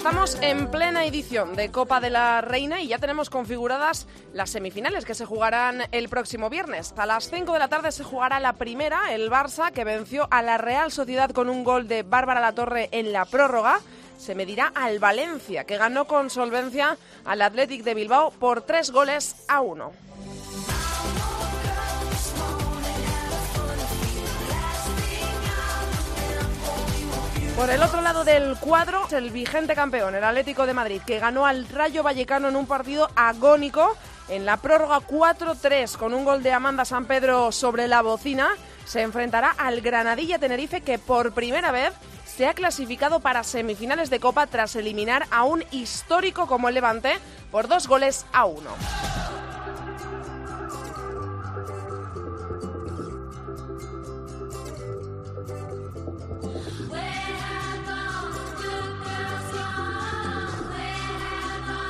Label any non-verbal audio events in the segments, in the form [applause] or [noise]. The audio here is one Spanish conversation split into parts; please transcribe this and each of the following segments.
Estamos en plena edición de Copa de la Reina y ya tenemos configuradas las semifinales que se jugarán el próximo viernes. A las 5 de la tarde se jugará la primera, el Barça, que venció a la Real Sociedad con un gol de Bárbara Latorre en la prórroga. Se medirá al Valencia, que ganó con solvencia al Athletic de Bilbao por tres goles a uno. Por el otro lado del cuadro, el vigente campeón, el Atlético de Madrid, que ganó al Rayo Vallecano en un partido agónico en la prórroga 4-3 con un gol de Amanda San Pedro sobre la bocina, se enfrentará al Granadilla Tenerife que por primera vez se ha clasificado para semifinales de Copa tras eliminar a un histórico como el Levante por dos goles a uno.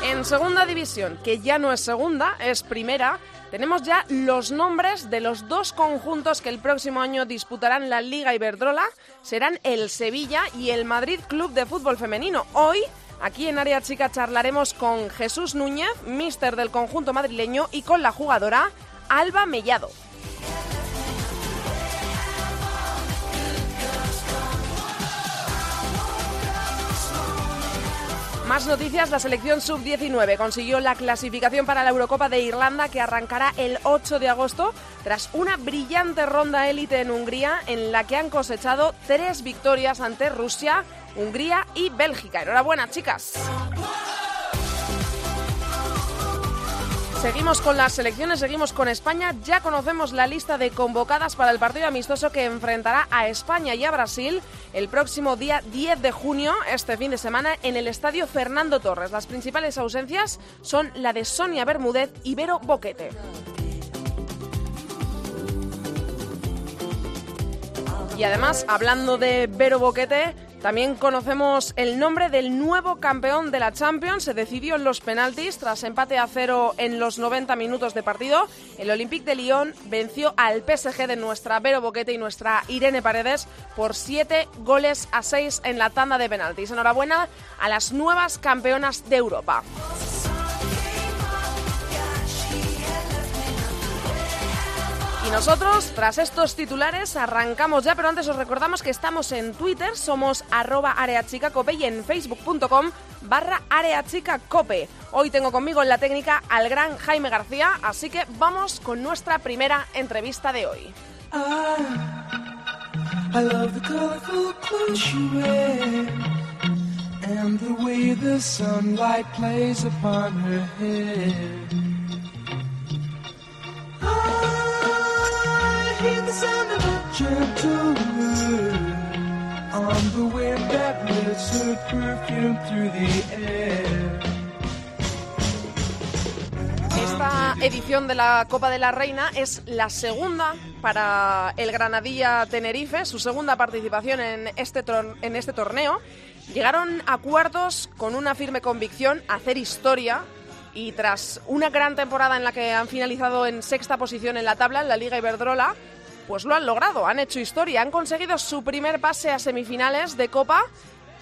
En segunda división, que ya no es segunda, es primera, tenemos ya los nombres de los dos conjuntos que el próximo año disputarán la Liga Iberdrola. Serán el Sevilla y el Madrid Club de Fútbol Femenino. Hoy, aquí en Área Chica, charlaremos con Jesús Núñez, mister del conjunto madrileño, y con la jugadora Alba Mellado. Más noticias, la selección sub-19 consiguió la clasificación para la Eurocopa de Irlanda que arrancará el 8 de agosto tras una brillante ronda élite en Hungría en la que han cosechado tres victorias ante Rusia, Hungría y Bélgica. Enhorabuena, chicas. Seguimos con las selecciones, seguimos con España. Ya conocemos la lista de convocadas para el partido amistoso que enfrentará a España y a Brasil el próximo día 10 de junio, este fin de semana, en el estadio Fernando Torres. Las principales ausencias son la de Sonia Bermúdez y Vero Boquete. Y además, hablando de Vero Boquete, también conocemos el nombre del nuevo campeón de la Champions. Se decidió en los penaltis tras empate a cero en los 90 minutos de partido. El Olympique de Lyon venció al PSG de nuestra Vero Boquete y nuestra Irene Paredes por 7 goles a 6 en la tanda de penaltis. Enhorabuena a las nuevas campeonas de Europa. Y nosotros, tras estos titulares, arrancamos ya, pero antes os recordamos que estamos en Twitter, somos arroba areachicacope y en facebook.com barra areachicacope. Hoy tengo conmigo en la técnica al gran Jaime García, así que vamos con nuestra primera entrevista de hoy. Esta edición de la Copa de la Reina es la segunda para el Granadilla Tenerife, su segunda participación en este, este torneo. Llegaron a cuartos con una firme convicción hacer historia y tras una gran temporada en la que han finalizado en sexta posición en la tabla, en la Liga Iberdrola, pues lo han logrado, han hecho historia, han conseguido su primer pase a semifinales de Copa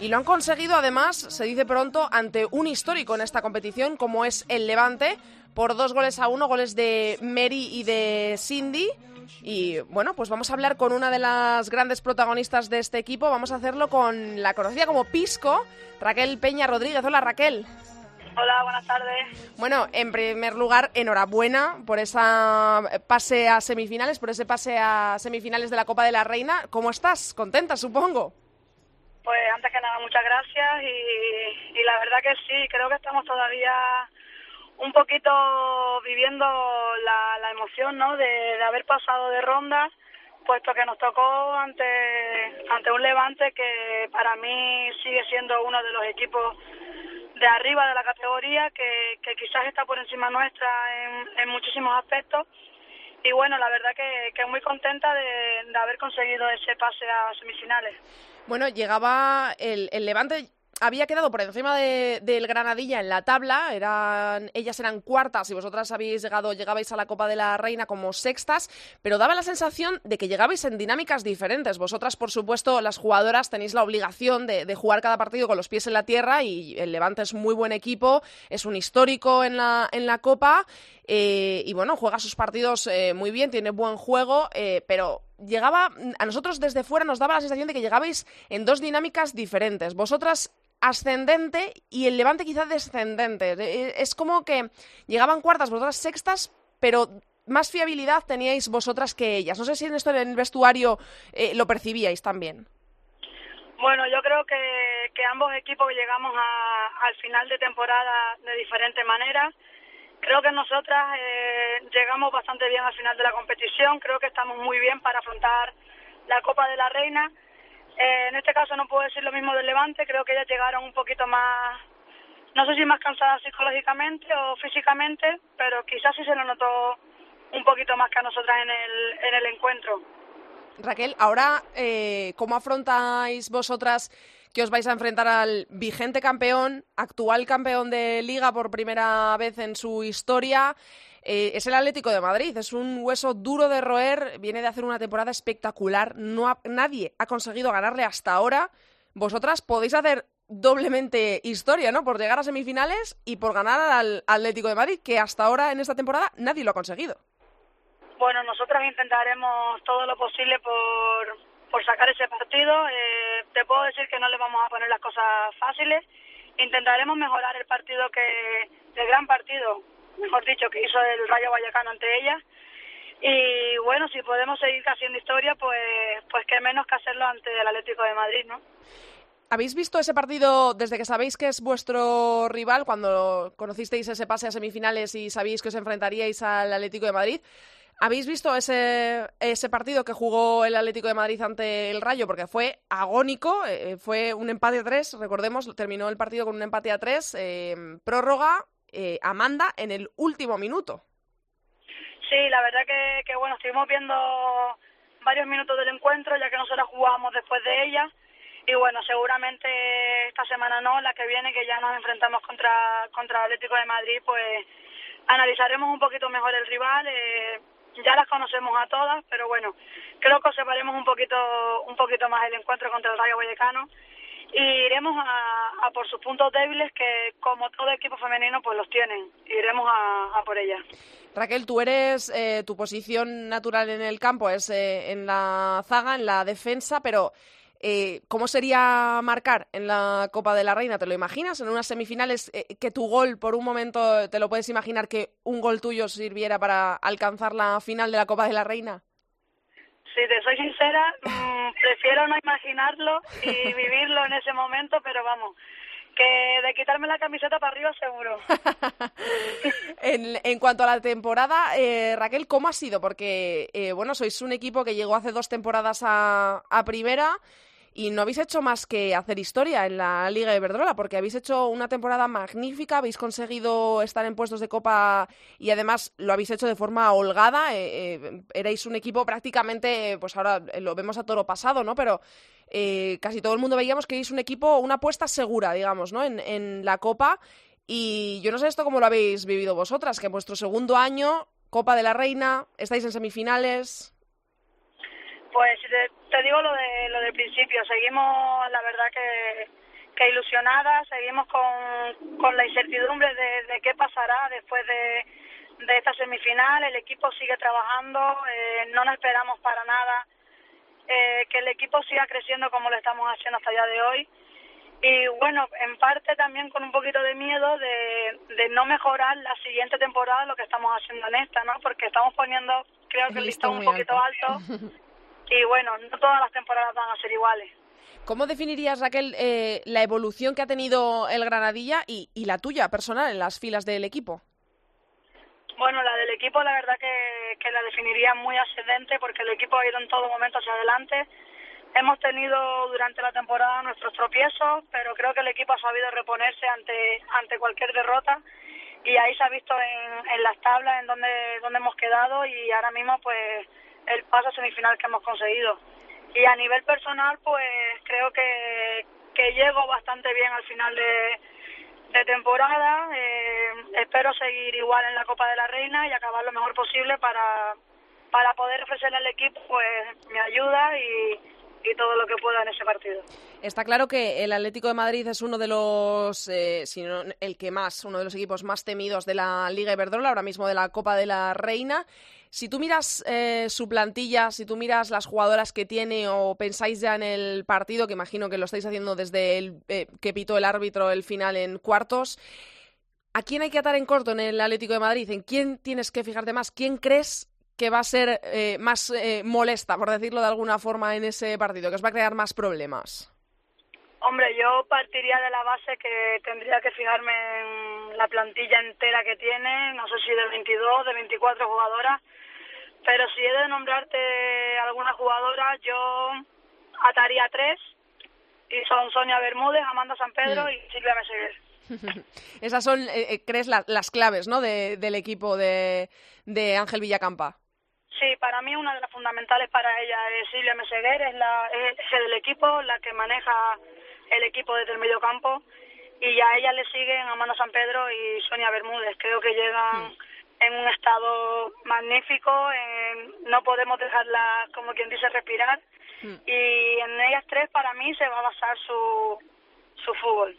y lo han conseguido además, se dice pronto, ante un histórico en esta competición como es el Levante, por dos goles a uno, goles de Mary y de Cindy. Y bueno, pues vamos a hablar con una de las grandes protagonistas de este equipo. Vamos a hacerlo con la conocida como Pisco, Raquel Peña Rodríguez. Hola Raquel. Hola, buenas tardes. Bueno, en primer lugar, enhorabuena por esa pase a semifinales, por ese pase a semifinales de la Copa de la Reina. ¿Cómo estás? ¿Contenta, supongo? Pues antes que nada, muchas gracias y, la verdad que sí, creo que estamos todavía un poquito viviendo la, emoción ¿no? de, haber pasado de rondas, puesto que nos tocó ante, ante un Levante que para mí sigue siendo uno de los equipos de arriba de la categoría, que, quizás está por encima nuestra en, muchísimos aspectos. y bueno, la verdad que, que muy contenta de, de haber conseguido ese pase a semifinales. Bueno, llegaba el, el Levante había quedado por encima de, del Granadilla en la tabla, eran, ellas eran cuartas y vosotras habéis llegado, llegabais a la Copa de la Reina como sextas, pero daba la sensación de que llegabais en dinámicas diferentes. Vosotras, por supuesto, las jugadoras tenéis la obligación de, jugar cada partido con los pies en la tierra y el Levante es muy buen equipo, es un histórico en la, en la Copa eh, y bueno, juega sus partidos eh, muy bien, tiene buen juego, eh, pero llegaba, a nosotros desde fuera nos daba la sensación de que llegabais en dos dinámicas diferentes. Vosotras ascendente y el Levante quizá descendente. Es como que llegaban cuartas, vosotras sextas, pero más fiabilidad teníais vosotras que ellas. No sé si en esto en el vestuario eh, lo percibíais también. Bueno, yo creo que, que ambos equipos llegamos a, al final de temporada de diferente manera. Creo que nosotras eh, llegamos bastante bien al final de la competición. Creo que estamos muy bien para afrontar la Copa de la Reina eh, en este caso no puedo decir lo mismo del Levante, creo que ellas llegaron un poquito más, no sé si más cansadas psicológicamente o físicamente, pero quizás sí se lo notó un poquito más que a nosotras en el, en el encuentro. Raquel, ahora, eh, ¿cómo afrontáis vosotras que os vais a enfrentar al vigente campeón, actual campeón de liga por primera vez en su historia? Eh, es el Atlético de Madrid, es un hueso duro de roer, viene de hacer una temporada espectacular, no nadie ha conseguido ganarle hasta ahora. Vosotras podéis hacer doblemente historia, ¿no? Por llegar a semifinales y por ganar al Atlético de Madrid, que hasta ahora en esta temporada nadie lo ha conseguido. Bueno, nosotras intentaremos todo lo posible por, por sacar ese partido. Eh, te puedo decir que no le vamos a poner las cosas fáciles. Intentaremos mejorar el partido que, el gran partido mejor dicho, que hizo el Rayo Vallecano ante ella. Y bueno, si podemos seguir haciendo historia, pues, pues qué menos que hacerlo ante el Atlético de Madrid, ¿no? ¿Habéis visto ese partido desde que sabéis que es vuestro rival, cuando conocisteis ese pase a semifinales y sabéis que os enfrentaríais al Atlético de Madrid? ¿Habéis visto ese, ese partido que jugó el Atlético de Madrid ante el Rayo? Porque fue agónico, eh, fue un empate a tres, recordemos, terminó el partido con un empate a tres, eh, prórroga, eh, Amanda en el último minuto. Sí, la verdad que, que, bueno, estuvimos viendo varios minutos del encuentro, ya que nosotros jugamos después de ella. Y bueno, seguramente esta semana no, la que viene, que ya nos enfrentamos contra, contra Atlético de Madrid, pues analizaremos un poquito mejor el rival. Eh, ya las conocemos a todas, pero bueno, creo que observaremos un poquito, un poquito más el encuentro contra el Rayo Vallecano. Y iremos a, por sus puntos débiles que como todo equipo femenino pues los tienen. Iremos a, por ellas. Raquel tú eres eh, tu posición natural en el campo es eh, en la zaga en la defensa pero eh, ¿Cómo sería marcar en la Copa de la Reina? ¿Te lo imaginas? En unas semifinales eh, que tu gol, por un momento, ¿te lo puedes imaginar que un gol tuyo sirviera para alcanzar la final de la Copa de la Reina? Si te soy sincera, mmm, prefiero no imaginarlo y [laughs] vivirlo en ese momento, pero vamos, que de quitarme la camiseta para arriba seguro. [laughs] en, en, cuanto a la temporada, eh, Raquel, ¿cómo ha sido? Porque, eh, bueno, sois un equipo que llegó hace dos temporadas a, a primera y no habéis hecho más que hacer historia en la Liga de Iberdrola, porque habéis hecho una temporada magnífica, habéis conseguido estar en puestos de Copa y además lo habéis hecho de forma holgada. Eh, eh, erais un equipo prácticamente, pues ahora lo vemos a toro pasado, ¿no? Pero eh, casi todo el mundo veíamos que erais un equipo, una apuesta segura, digamos, ¿no? En, en la Copa. Y yo no sé esto cómo lo habéis vivido vosotras, que en vuestro segundo año, Copa de la Reina, estáis en semifinales. Pues te, digo lo de lo del principio, seguimos la verdad que, que ilusionadas, seguimos con, con la incertidumbre de, de qué pasará después de, de esta semifinal, el equipo sigue trabajando, eh, no nos esperamos para nada eh, que el equipo siga creciendo como lo estamos haciendo hasta el día de hoy y bueno, en parte también con un poquito de miedo de, de no mejorar la siguiente temporada lo que estamos haciendo en esta, ¿no? Porque estamos poniendo, creo que el listón un poquito alto. alto [laughs] y bueno, no todas las temporadas van a ser iguales. ¿Cómo definirías, Raquel, eh, la evolución que ha tenido el Granadilla y, y, la tuya personal en las filas del equipo? Bueno, la del equipo la verdad que, que la definiría muy ascendente porque el equipo ha ido en todo momento hacia adelante. Hemos tenido durante la temporada nuestros tropiezos, pero creo que el equipo ha sabido reponerse ante, ante cualquier derrota y ahí se ha visto en, en las tablas en donde, donde hemos quedado y ahora mismo pues el paso semifinal que hemos conseguido. Y a nivel personal pues creo que, que llego bastante bien al final de, de temporada. Eh, espero seguir igual en la Copa de la Reina y acabar lo mejor posible para, para poder ofrecerle al equipo pues mi ayuda y, y todo lo que pueda en ese partido. Está claro que el Atlético de Madrid es uno de los, eh, si no el que más, uno de los equipos más temidos de la Liga Iberdrola, ahora mismo de la Copa de la Reina. Si tú miras eh, su plantilla, si tú miras las jugadoras que tiene o pensáis ya en el partido, que imagino que lo estáis haciendo desde el eh, que pitó el árbitro el final en cuartos, ¿a quién hay que atar en corto en el Atlético de Madrid? ¿En quién tienes que fijarte más? ¿Quién crees que va a ser eh, más eh, molesta, por decirlo de alguna forma, en ese partido, que os va a crear más problemas? Hombre, yo partiría de la base que tendría que fijarme en la plantilla entera que tiene, no sé si de 22, de 24 jugadoras, pero si he de nombrarte alguna jugadora, yo ataría tres, y son Sonia Bermúdez, Amanda San Pedro Mm. y Silvia Meseguer. [laughs] Esas son, eh, eh, crees, la- las claves ¿no? de- del equipo de, de Ángel Villacampa. Sí, para mí una de las fundamentales para ella es Silvia Meseguer, es la es el equipo, la que maneja el equipo desde el medio campo y a ella le siguen Amanda San Pedro y Sonia Bermúdez. Creo que llegan en un estado magnífico, en- no podemos dejarla, como quien dice, respirar y en ellas tres para mí se va a basar su, su fútbol.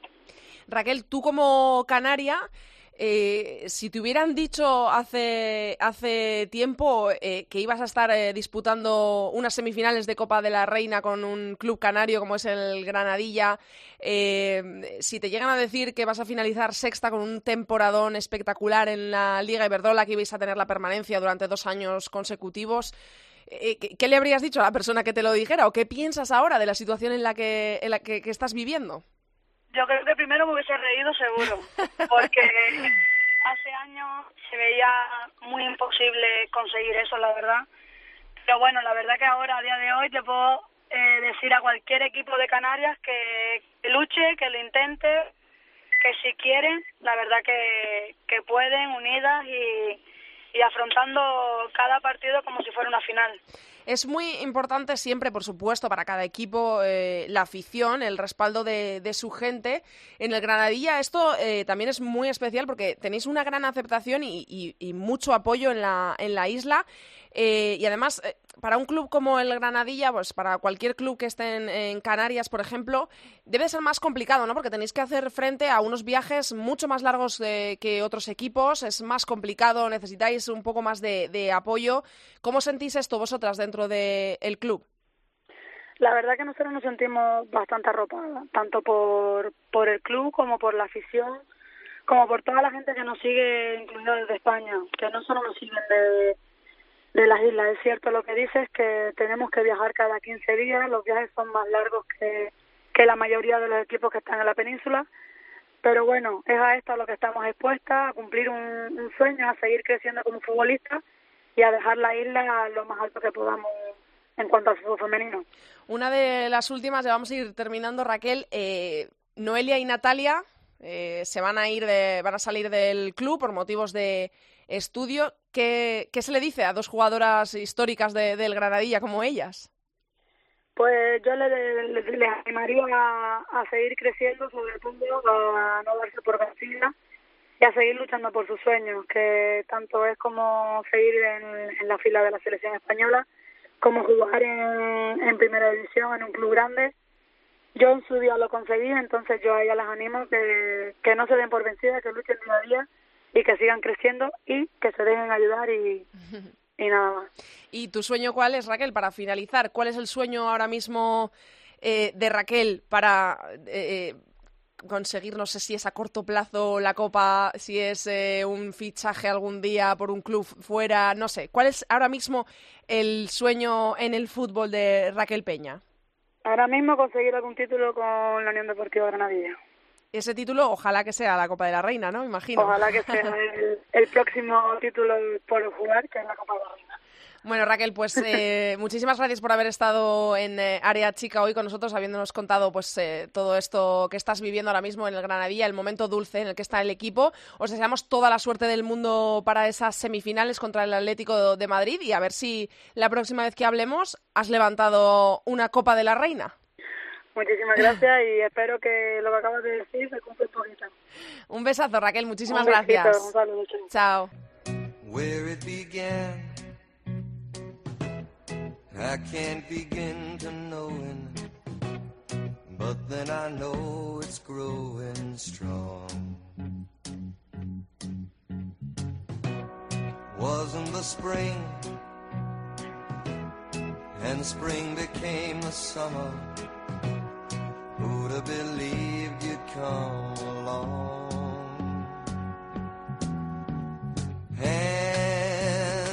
Raquel, tú como canaria, eh, si te hubieran dicho hace, hace tiempo eh, que ibas a estar eh, disputando unas semifinales de Copa de la Reina con un club canario como es el Granadilla, eh, si te llegan a decir que vas a finalizar sexta con un temporadón espectacular en la Liga Iberdrola, que ibais a tener la permanencia durante dos años consecutivos, ¿qué, le habrías dicho a la persona que te lo dijera? ¿O qué piensas ahora de la situación en la que, en la que estás viviendo? Yo creo que primero me hubiese reído seguro, porque hace años se veía muy imposible conseguir eso, la verdad. Pero bueno, la verdad que ahora, a día de hoy, te puedo eh, decir a cualquier equipo de Canarias que, que luche, que lo intente, que si quieren, la verdad que, que pueden, unidas y, y afrontando cada partido como si fuera una final. Es muy importante siempre, por supuesto, para cada equipo eh, la afición, el respaldo de, de su gente. En el Granadilla esto eh, también es muy especial porque tenéis una gran aceptación y, y- y mucho apoyo en la, en la isla. Eh, y además, eh, para un club como el Granadilla, pues para cualquier club que esté en, Canarias, por ejemplo, debe ser más complicado, ¿no? Porque tenéis que hacer frente a unos viajes mucho más largos de- que otros equipos, es más complicado, necesitáis un poco más de, de apoyo. ¿Cómo sentís esto vosotras dentro del club? La verdad que nosotros nos sentimos bastante arropadas, tanto por, por el club como por la afición, como por toda la gente que nos sigue, incluido desde España, que no solo nos siguen de, de las islas. Es cierto lo que dices, que tenemos que viajar cada 15 días, los viajes son más largos que, que la mayoría de los equipos que están en la península, pero bueno, es a esto a lo que estamos expuestas, a cumplir un, un sueño, a seguir creciendo como futbolistas y a dejar la isla lo más alto que podamos en cuanto al fútbol femenino. Una de las últimas, ya vamos a ir terminando, Raquel. eh, Noelia y Natalia eh, se van a ir, de, van a salir del club por motivos de estudio. ¿Qué, qué se le dice a dos jugadoras históricas de- del Granadilla como ellas? Pues yo le, le, le animaría a, a seguir creciendo, sobre todo a no darse por vencida y a seguir luchando por sus sueños, que tanto es como seguir en, en la fila de la selección española, como jugar en, en primera división en un club grande. Yo en su día lo conseguí, entonces yo a ellas las animo que, que no se den por vencidas, que luchen día a día y que sigan creciendo y que se dejen ayudar y, y nada más. [laughs] ¿Y tu sueño cuál es, Raquel? Para finalizar, ¿cuál es el sueño ahora mismo eh, de Raquel para eh, conseguir, no sé si es a corto plazo la Copa, si es eh, un fichaje algún día por un club fuera, no sé. ¿Cuál es ahora mismo el sueño en el fútbol de Raquel Peña? Ahora mismo conseguir algún título con la Unión Deportiva Granadilla. Ese título, ojalá que sea la Copa de la Reina, ¿no? Imagino. Ojalá que sea el, el próximo título por jugar, que es la Copa de la Reina. Bueno, Raquel, pues [laughs] eh, muchísimas gracias por haber estado en eh, Área Chica hoy con nosotros, habiéndonos contado pues eh, todo esto que estás viviendo ahora mismo en el Granadilla, el momento dulce en el que está el equipo. Os deseamos toda la suerte del mundo para esas semifinales contra el Atlético de Madrid y a ver si la próxima vez que hablemos has levantado una Copa de la Reina. Muchísimas gracias y espero que lo que acabas de decir se cumpla un poquito. Un besazo, Raquel. Muchísimas gracias. Un saludo. Chao. I can't begin to knowing, but then I know it's growing strong. Wasn't the spring, and spring became the summer. Who'd have believed you'd come along? Hand,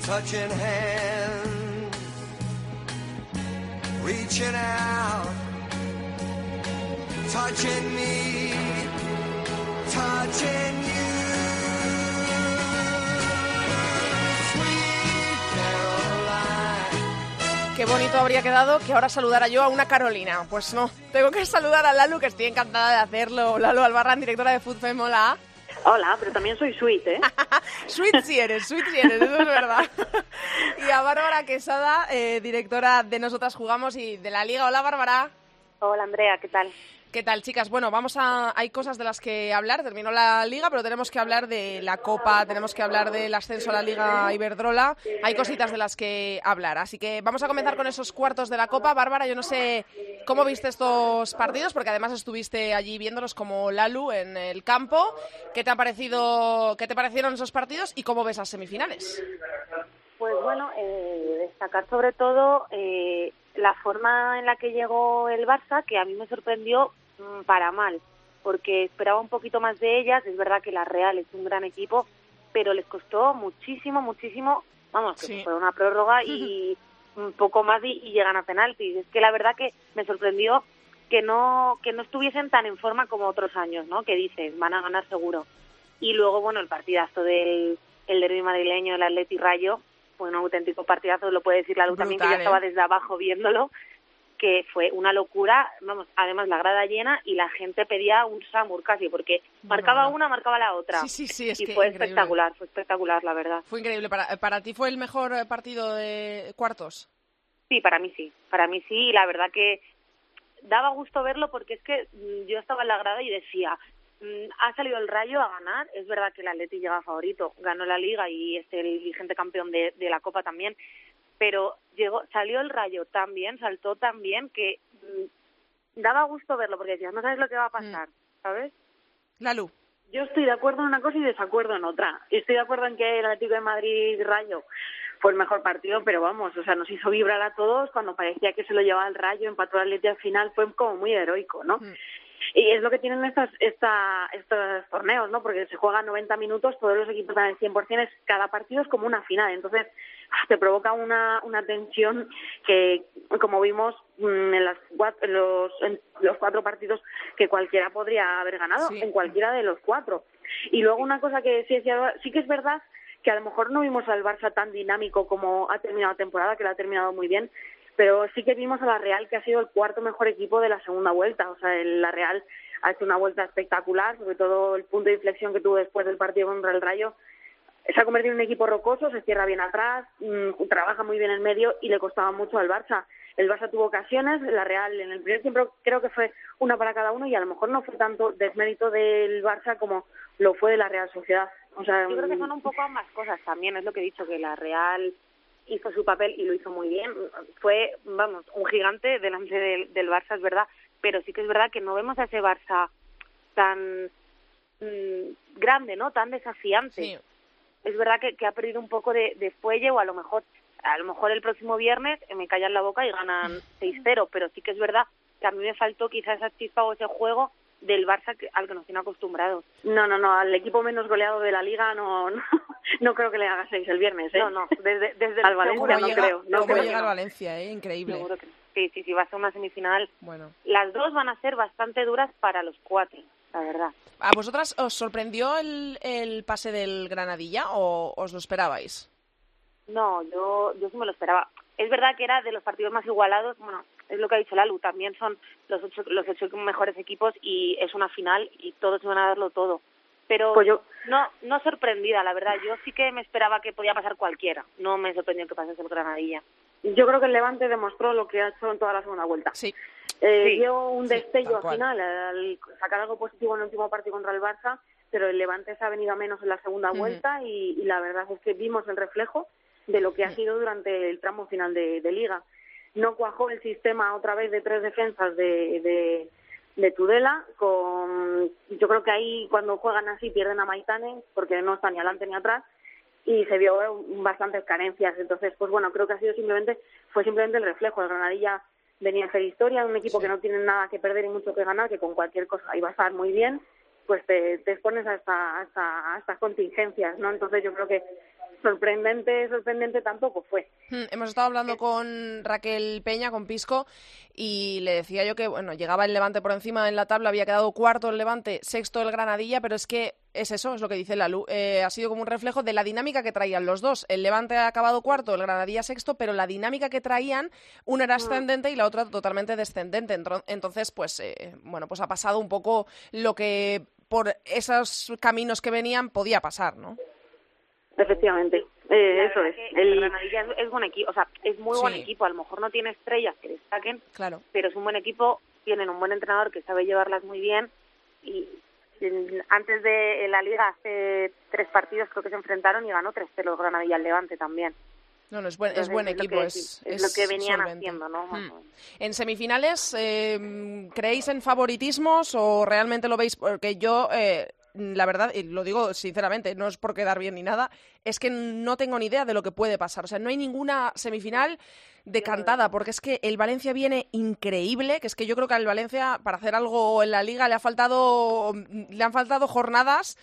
touching hand, reaching out, touching me, touching you. Qué bonito habría quedado que ahora saludara yo a una Carolina. Pues no, tengo que saludar a Lalu, que estoy encantada de hacerlo. Lalu Albarrán, directora de Food Fem, hola. Hola, pero también soy sweet, ¿eh? [laughs] Sweet si eres, sweet si eres, eso es verdad. [laughs] y a Bárbara Quesada, eh, directora de Nosotras Jugamos y de la Liga. Hola, Bárbara. Hola, Andrea, ¿qué tal? ¿Qué tal, chicas? Bueno, vamos a. Hay cosas de las que hablar. Terminó la liga, pero tenemos que hablar de la Copa, tenemos que hablar del ascenso a la Liga Iberdrola. Hay cositas de las que hablar. Así que vamos a comenzar con esos cuartos de la Copa. Bárbara, yo no sé cómo viste estos partidos, porque además estuviste allí viéndolos como Lalu en el campo. ¿Qué te ha parecido, qué te parecieron esos partidos y cómo ves las semifinales? Pues bueno, eh, destacar sobre todo eh, la forma en la que llegó el Barça, que a mí me sorprendió para mal, porque esperaba un poquito más de ellas. Es verdad que la Real es un gran equipo, pero les costó muchísimo, muchísimo. Vamos, que Sí. fue una prórroga y [laughs] un poco más y, y llegan a penaltis. Es que la verdad que me sorprendió que no que no estuviesen tan en forma como otros años, ¿no? Que dices, van a ganar seguro. Y luego, bueno, el partidazo del el derbi madrileño, el Atleti Rayo, fue un auténtico partidazo, lo puede decir la luz también, que yo estaba ¿eh? desde abajo viéndolo, que fue una locura, vamos, además la grada llena y la gente pedía un Samur casi, porque marcaba no. una, marcaba la otra. Sí, sí, sí, es y que fue increíble. espectacular, fue espectacular, la verdad. Fue increíble. ¿Para, para ti fue el mejor partido de cuartos? Sí, para mí sí, para mí sí, y la verdad que daba gusto verlo porque es que mm, yo estaba en la grada y decía, mm, ha salido el Rayo a ganar, es verdad que el Atleti llega favorito, ganó la Liga y es el vigente campeón de, de la Copa también, pero llegó, salió el Rayo tan bien, saltó tan bien que mm, daba gusto verlo porque decías, no sabes lo que va a pasar, ¿sabes? Lalu. Yo estoy de acuerdo en una cosa y desacuerdo en otra. Y Estoy de acuerdo en que el Atlético de Madrid Rayo fue el mejor partido, pero vamos, o sea, nos hizo vibrar a todos cuando parecía que se lo llevaba el Rayo, empató el Atlético al final, fue como muy heroico, ¿no? Mm. Y es lo que tienen estas, esta, estos torneos, ¿no? Porque se juegan 90 minutos, todos los equipos dan el 100%, es, cada partido es como una final. Entonces, te provoca una, una tensión que, como vimos mm, en, las, en los, en los cuatro partidos, que cualquiera podría haber ganado, Sí. en cualquiera de los cuatro. Y luego una cosa que sí, sí que es verdad que a lo mejor no vimos al Barça tan dinámico como ha terminado la temporada, que la ha terminado muy bien, pero sí que vimos a la Real que ha sido el cuarto mejor equipo de la segunda vuelta. O sea, el- la Real ha hecho una vuelta espectacular, sobre todo el punto de inflexión que tuvo después del partido contra el Rayo. Se ha convertido en un equipo rocoso, se cierra bien atrás, mm, trabaja muy bien en medio y le costaba mucho al Barça. El Barça tuvo ocasiones, la Real en el primer tiempo creo que fue una para cada uno y a lo mejor no fue tanto desmérito del Barça como lo fue de la Real Sociedad. O sea, Yo creo que mm, son un poco ambas cosas también, es lo que he dicho, que la Real hizo su papel y lo hizo muy bien. Fue, vamos, un gigante delante del, del Barça, es verdad, pero sí que es verdad que no vemos a ese Barça tan mm, grande, ¿no? Tan desafiante. Sí. Es verdad que, que ha perdido un poco de, de fuelle o a lo mejor a lo mejor el próximo viernes me callan la boca y ganan [laughs] 6-0, pero sí que es verdad que a mí me faltó quizás esa chispa o ese juego del Barça al que nos tiene acostumbrados. No, no, no, al equipo menos goleado de la liga no, no, [laughs] no creo que le haga seis el viernes, ¿eh? No, no, desde, desde Al Valencia ¿Cómo no llega, creo, no creo llega el. Valencia, eh? Increíble. Seguro que no. Sí, sí, sí, va a ser una semifinal. Bueno. Las dos van a ser bastante duras para los cuatro. La verdad. ¿A vosotras os sorprendió el, el pase del Granadilla o os lo esperabais? No, yo, yo sí me lo esperaba. Es verdad que era de los partidos más igualados, bueno, es lo que ha dicho Lalu, también son los ocho, los ocho mejores equipos y es una final y todos van a darlo todo. Pero Pues yo- no, no sorprendida, la verdad. Yo sí que me esperaba que podía pasar cualquiera. No me sorprendió que pasase el Granadilla. Yo creo que el Levante demostró lo que ha hecho en toda la segunda vuelta. Sí. Eh, Sí, dio un destello al final al sacar algo positivo en el último partido contra el Barça, pero el Levante se ha venido a menos en la segunda vuelta y, y la verdad es que vimos el reflejo de lo que ha sido durante el tramo final de, de liga. No cuajó el sistema otra vez de tres defensas de, de, de Tudela, con yo creo que ahí cuando juegan así pierden a Maitane porque no está ni adelante ni atrás y se vio bastantes carencias. Entonces, pues bueno, creo que ha sido simplemente, fue simplemente el reflejo. El Granadilla venía a hacer historia, un equipo Sí. que no tiene nada que perder y mucho que ganar, que con cualquier cosa iba a estar muy bien, pues te, te expones a, esta, a, esta- a estas contingencias, ¿no? Entonces yo creo que sorprendente, sorprendente tampoco fue. Hmm, Hemos estado hablando con Raquel Peña, con Pisco, y le decía yo que, bueno, llegaba el Levante por encima en la tabla, había quedado cuarto el Levante, sexto el Granadilla, pero es que es eso, es lo que dice Lalu. Eh, ha sido como un reflejo de la dinámica que traían los dos. El Levante ha acabado cuarto, el Granadilla sexto, pero la dinámica que traían, una era ascendente y la otra totalmente descendente. Entonces, pues, eh, bueno, pues ha pasado un poco lo que por esos caminos que venían podía pasar, ¿no? Efectivamente, eh, eso es. que el El, Granadilla es, es buen equipo, o sea, es muy buen equipo. A lo mejor no tiene estrellas que destaquen, Claro. pero es un buen equipo, tienen un buen entrenador que sabe llevarlas muy bien y en- antes de la liga hace tres partidos creo que se enfrentaron y ganó tres celos Granadilla al Levante también. No, no, es buen, es buen lo equipo, que- es, es lo que venían solvente. haciendo, ¿no? Hmm. En semifinales, eh, ¿creéis en favoritismos o realmente lo veis? Porque yo, eh, la verdad, y lo digo sinceramente, no es por quedar bien ni nada, es que no tengo ni idea de lo que puede pasar. O sea, no hay ninguna semifinal decantada, porque es que el Valencia viene increíble, que es que yo creo que al Valencia, para hacer algo en la liga, le ha faltado, le han faltado jornadas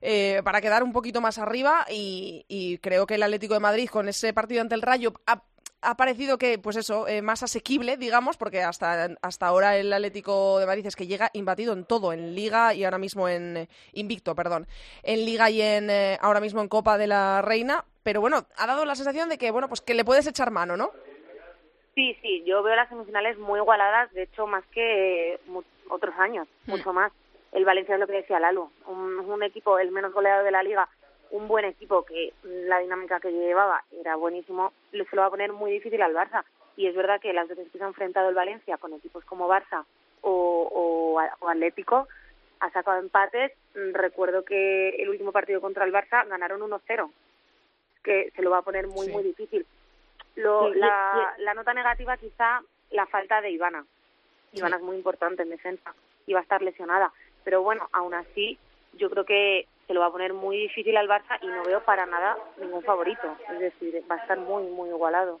eh, para quedar un poquito más arriba y, y creo que el Atlético de Madrid con ese partido ante el Rayo ha, ha parecido que, pues eso, eh, más asequible, digamos, porque hasta, hasta ahora el Atlético de Madrid es que llega imbatido en todo, en Liga y ahora mismo en eh, Invicto, perdón, en Liga y en eh, ahora mismo en Copa de la Reina, pero bueno, ha dado la sensación de que, bueno, pues que le puedes echar mano, ¿no? Sí, sí, yo veo las semifinales muy igualadas, de hecho más que otros años, Hmm. mucho más. El Valencia es lo que decía Lalo, un, un equipo el menos goleado de la liga, un buen equipo que la dinámica que llevaba era buenísimo, se lo va a poner muy difícil al Barça. Y es verdad que las veces que se ha enfrentado el Valencia con equipos como Barça o, o, o Atlético, ha sacado empates. Recuerdo que el último partido contra el Barça ganaron 1-0, que se lo va a poner muy, Sí. muy difícil. Lo, Sí, la, la nota negativa quizá la falta de Ivana. Ivana es muy importante en defensa y va a estar lesionada. Pero bueno, aún así, yo creo que se lo va a poner muy difícil al Barça y no veo para nada ningún favorito. Es decir, va a estar muy, muy igualado.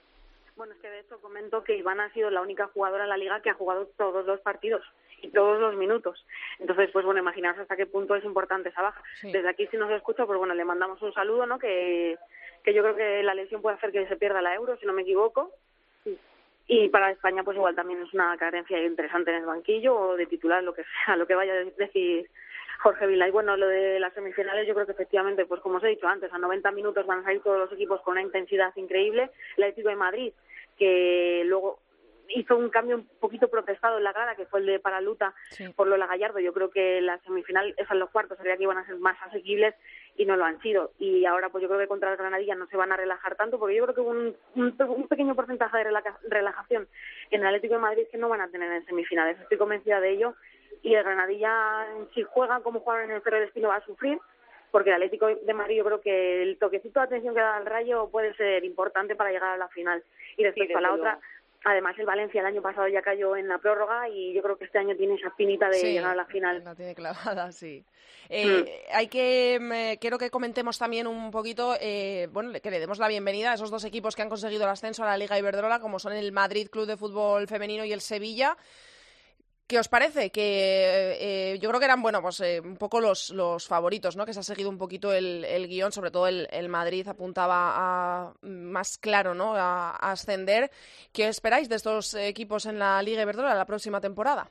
Bueno, es que de hecho comento que Iván ha sido la única jugadora en la liga que ha jugado todos los partidos y todos los minutos. Entonces, pues bueno, imaginaos hasta qué punto es importante esa baja. Sí. Desde aquí, si nos escucha, pues bueno, le mandamos un saludo, ¿no? Que, que yo creo que la lesión puede hacer que se pierda la euro, si no me equivoco. Y para España, pues igual también es una carencia interesante en el banquillo o de titular, lo que sea, lo que vaya a decir Jorge Vila. Y bueno, lo de las semifinales, yo creo que efectivamente, pues como os he dicho antes, a 90 minutos van a salir todos los equipos con una intensidad increíble. El Atlético de Madrid, que luego hizo un cambio un poquito protestado en la grada, que fue el de Paraluta Sí. por Lola Gallardo. Yo creo que la semifinal, esas los cuartos, sabía que iban a ser más asequibles y no lo han sido. Y ahora, pues yo creo que contra el Granadilla no se van a relajar tanto, porque yo creo que hubo un, un, un pequeño porcentaje de relaja- relajación en el Atlético de Madrid que no van a tener en semifinales. Estoy convencida de ello. Y el Granadilla, si juega como juegan en el Cerro del Espino, va a sufrir, porque el Atlético de Madrid yo creo que el toquecito de atención que da al Rayo puede ser importante para llegar a la final. Y respecto a la otra, además el Valencia el año pasado ya cayó en la prórroga y yo creo que este año tiene esa espinita de Sí, llegar a la final. La tiene clavada, sí. Eh, Hay que, me- quiero que comentemos también un poquito, eh, bueno, que le demos la bienvenida a esos dos equipos que han conseguido el ascenso a la Liga Iberdrola, como son el Madrid Club de Fútbol Femenino y el Sevilla. ¿Qué os parece? Que eh, yo creo que eran, bueno, pues eh, un poco los, los favoritos, ¿no? Que se ha seguido un poquito el, el guion, sobre todo el, el Madrid apuntaba a más claro, ¿no? A, a ascender. ¿Qué esperáis de estos equipos en la Liga Iberdrola la próxima temporada?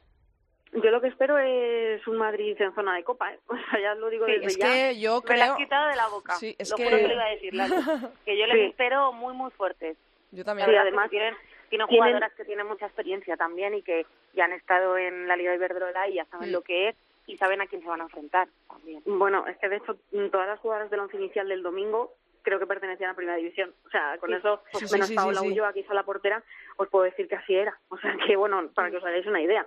Yo lo que espero es un Madrid en zona de copa, ¿eh? [laughs] O sea, ya lo digo Sí, desde Es ya. que yo Me la creo... has quitado de la boca. Sí, es lo que- juro que lo iba a decir, Lalu. [laughs] Que yo les Sí. espero muy, muy fuertes. Yo La también. Sí, verdad, además, tienen, tienen- jugadoras que tienen mucha experiencia también y que ya han estado en la Liga Iberdrola y ya saben Mm. lo que es y saben a quién se van a enfrentar también. Bueno, es que de hecho mm, todas las jugadoras del once inicial del domingo creo que pertenecían a Primera División. O sea, con Sí. eso, sí, menos sí, Paola sí, sí. Ulloa, que hizo la portera, os puedo decir que así era. O sea, que bueno, para que os hagáis una idea.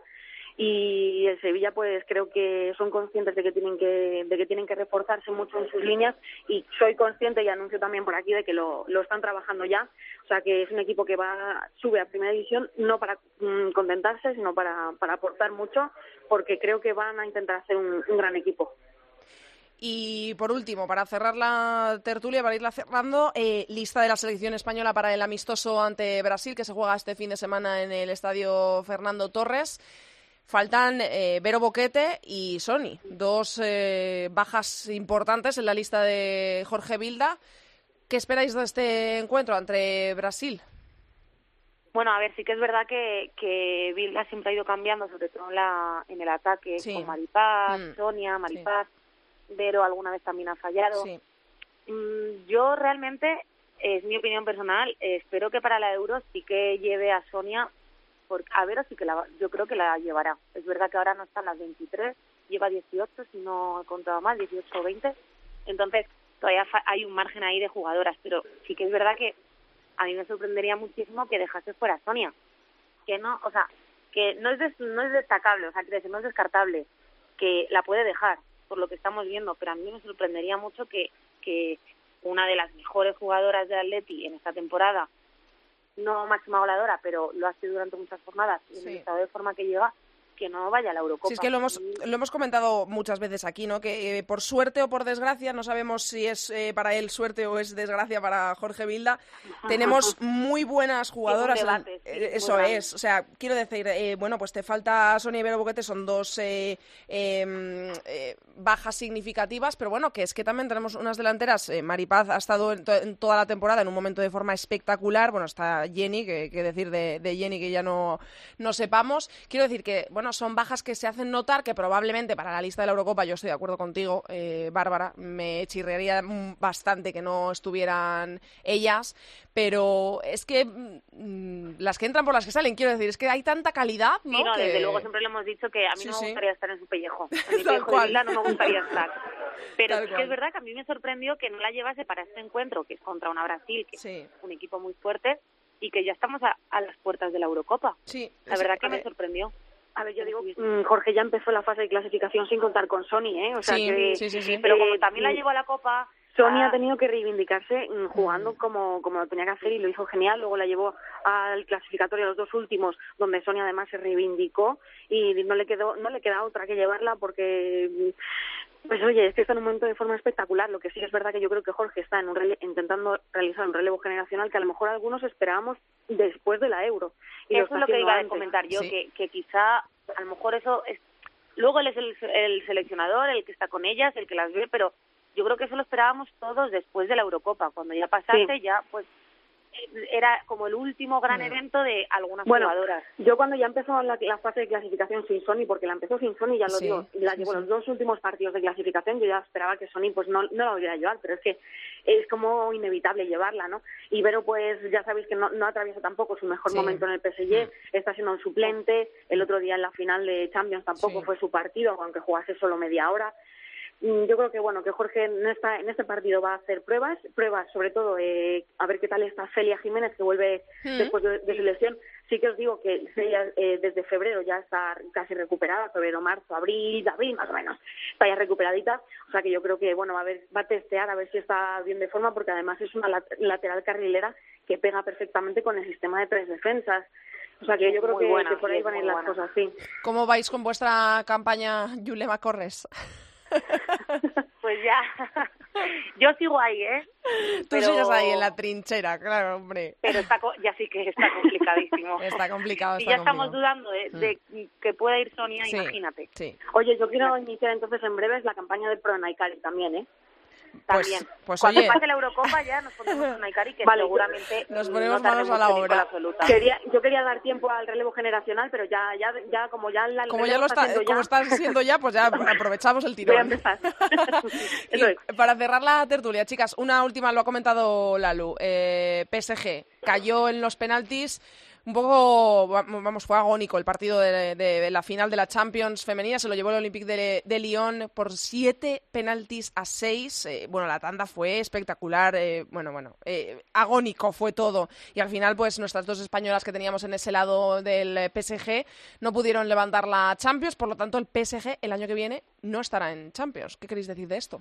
Y el Sevilla, pues creo que son conscientes de que tienen que, de que tienen que reforzarse mucho en sus líneas y soy consciente y anuncio también por aquí de que lo, lo están trabajando ya. O sea, que es un equipo que va sube a Primera División no para mm, contentarse, sino para, para aportar mucho, porque creo que van a intentar hacer un- un gran equipo. Y por último, para cerrar la tertulia, para irla cerrando, eh, lista de la selección española para el amistoso ante Brasil, que se juega este fin de semana en el estadio Fernando Torres. Faltan eh, Vero Boquete y Sony, dos eh, bajas importantes en la lista de Jorge Vilda. ¿Qué esperáis de este encuentro ante Brasil? Bueno, a ver, sí que es verdad que, que Vilda siempre ha ido cambiando, sobre todo en, la, en el ataque, Sí. con Maripaz, Mm. Sonia, Maripaz, Vero alguna vez también ha fallado. Sí. Mm, Yo realmente, es mi opinión personal, espero que para la Euro sí que lleve a Sonia, porque a Vero sí que la, yo creo que la llevará. Es verdad que ahora no están las 23, lleva 18, si no he contado mal, 18 o 20. Entonces, todavía hay un margen ahí de jugadoras, pero sí que es verdad que a mí me sorprendería muchísimo que dejase fuera Sonia. Que no, o sea, que no es, des- no es destacable, o sea, decir, no es descartable, que la puede dejar, por lo que estamos viendo, pero a mí me sorprendería mucho que, que una de las mejores jugadoras de Atleti en esta temporada, no máxima goleadora, pero lo ha sido durante muchas jornadas, y en Sí. el estado de forma que llega, que no vaya a la Eurocopa. Sí, es que lo hemos, lo hemos comentado muchas veces aquí, ¿no? Que eh, por suerte o por desgracia, no sabemos si es eh, para él suerte o es desgracia para Jorge Vilda, [laughs] tenemos muy buenas jugadoras. en- debate, sí, eh, eso es, o sea, quiero decir, eh, bueno, pues te falta Sonia Ibero Boquete, son dos eh, bajas significativas, pero bueno, que es que también tenemos unas delanteras. Maripaz ha estado en, to- en toda la temporada en un momento de forma espectacular. Bueno, está Jenny, que, que decir de, de Jenny que ya no, no sepamos. Quiero decir que, bueno, son bajas que se hacen notar que probablemente para la lista de la Eurocopa, yo estoy de acuerdo contigo, eh, Bárbara, me chirrearía mm, bastante que no estuvieran ellas, pero es que mm, las que entran por las que salen, quiero decir, es que hay tanta calidad, ¿no? Sí, no, que- desde luego siempre lo hemos dicho que a mí Sí, no me sí. gustaría estar en su pellejo. [laughs] En mi pellejo de no me gustaría estar. Pero Tal sí que es verdad que a mí me sorprendió que no la llevase para este encuentro, que es contra una Brasil, que Sí. es un equipo muy fuerte, y que ya estamos a, a las puertas de la Eurocopa. Sí, La es- verdad que me ver, sorprendió. A ver, yo digo, mm, Jorge ya empezó la fase de clasificación sin contar con Sony, ¿eh? O sea Sí, que sí, sí, sí. Pero Eh, como también la llevó a la Copa... Sony ah, ha tenido que reivindicarse mm, jugando como, como lo tenía que hacer y lo hizo genial. Luego la llevó al clasificatorio a los dos últimos, donde Sony además se reivindicó y no le quedó no le queda otra que llevarla porque, pues oye, es que está en un momento de forma espectacular. Lo que sí es verdad que yo creo que Jorge está en un rele- intentando realizar un relevo generacional que a lo mejor algunos esperábamos después de la Euro. Y Eso es lo que iba a comentar yo, Sí. que, que quizá a lo mejor eso es... Luego él es el, el seleccionador, el que está con ellas, el que las ve, pero yo creo que eso lo esperábamos todos después de la Eurocopa, cuando ya pasaste, Sí. ya pues era como el último gran Mm. evento de algunas Bueno, jugadoras. Yo cuando ya empezó la, la fase de clasificación sin Sony, porque la empezó sin Sony, ya lo Sí, digo, la sí, los dos últimos partidos de clasificación, yo ya esperaba que Sony pues no, no la volviera a llevar, pero es que es como inevitable llevarla, ¿no? Y Vero pues ya sabéis que no, no atraviesa tampoco su mejor Sí. momento en el PSG, está siendo un suplente, el otro día en la final de Champions tampoco Sí. fue su partido, aunque jugase solo media hora. Mm, Yo creo que bueno que Jorge en esta en este partido va a hacer pruebas, pruebas sobre todo eh, a ver qué tal está Celia Jiménez que vuelve Mm. después de, de su lesión. Sí que os digo que Celia eh, desde febrero ya está casi recuperada, febrero, marzo, abril, abril más o menos, está ya recuperadita. O sea que yo creo que bueno va a ver, va a testear a ver si está bien de forma porque además es una lat- lateral carrilera que pega perfectamente con el sistema de tres defensas. O sea que yo creo que, buena, que por ahí van a ir las buena. cosas, sí. ¿Cómo vais con vuestra campaña Yulema Corres? [laughs] Pues ya, [laughs] yo sigo ahí, ¿eh? Tú Pero- sigues ahí en la trinchera, claro, hombre. Pero está, co- ya sí que está complicadísimo. [laughs] Está complicado, y está ya estamos dudando de, de que pueda ir Sonia, Sí, imagínate. Sí. Oye, yo quiero iniciar entonces en breves la campaña de Pro Naikari también, ¿eh? Pues- también. pues, Cuando oye. pase la Eurocopa ya nos ponemos [laughs] con Naikari, que Vale, seguramente nos ponemos no manos a la obra. absoluta. Quería, yo quería dar tiempo al relevo generacional, pero ya, ya, ya como ya la, Como ya lo está, siendo como ya, está siendo ya, pues ya [laughs] aprovechamos el voy a tirón. [laughs] empezar. Y para cerrar la tertulia, chicas, una última, lo ha comentado Lalu. Eh, PSG cayó en los penaltis. Un poco, va- vamos, fue agónico el partido de, la final de la Champions femenina. Se lo llevó el Olympique de, Lyon por siete penaltis a seis. Eh, bueno, la tanda fue espectacular. eh, bueno, bueno, eh, agónico fue todo. Y al final, pues nuestras dos españolas que teníamos en ese lado del eh, PSG no pudieron levantar la Champions. Por lo tanto, el PSG el año que viene no estará en Champions. ¿Qué queréis decir de esto?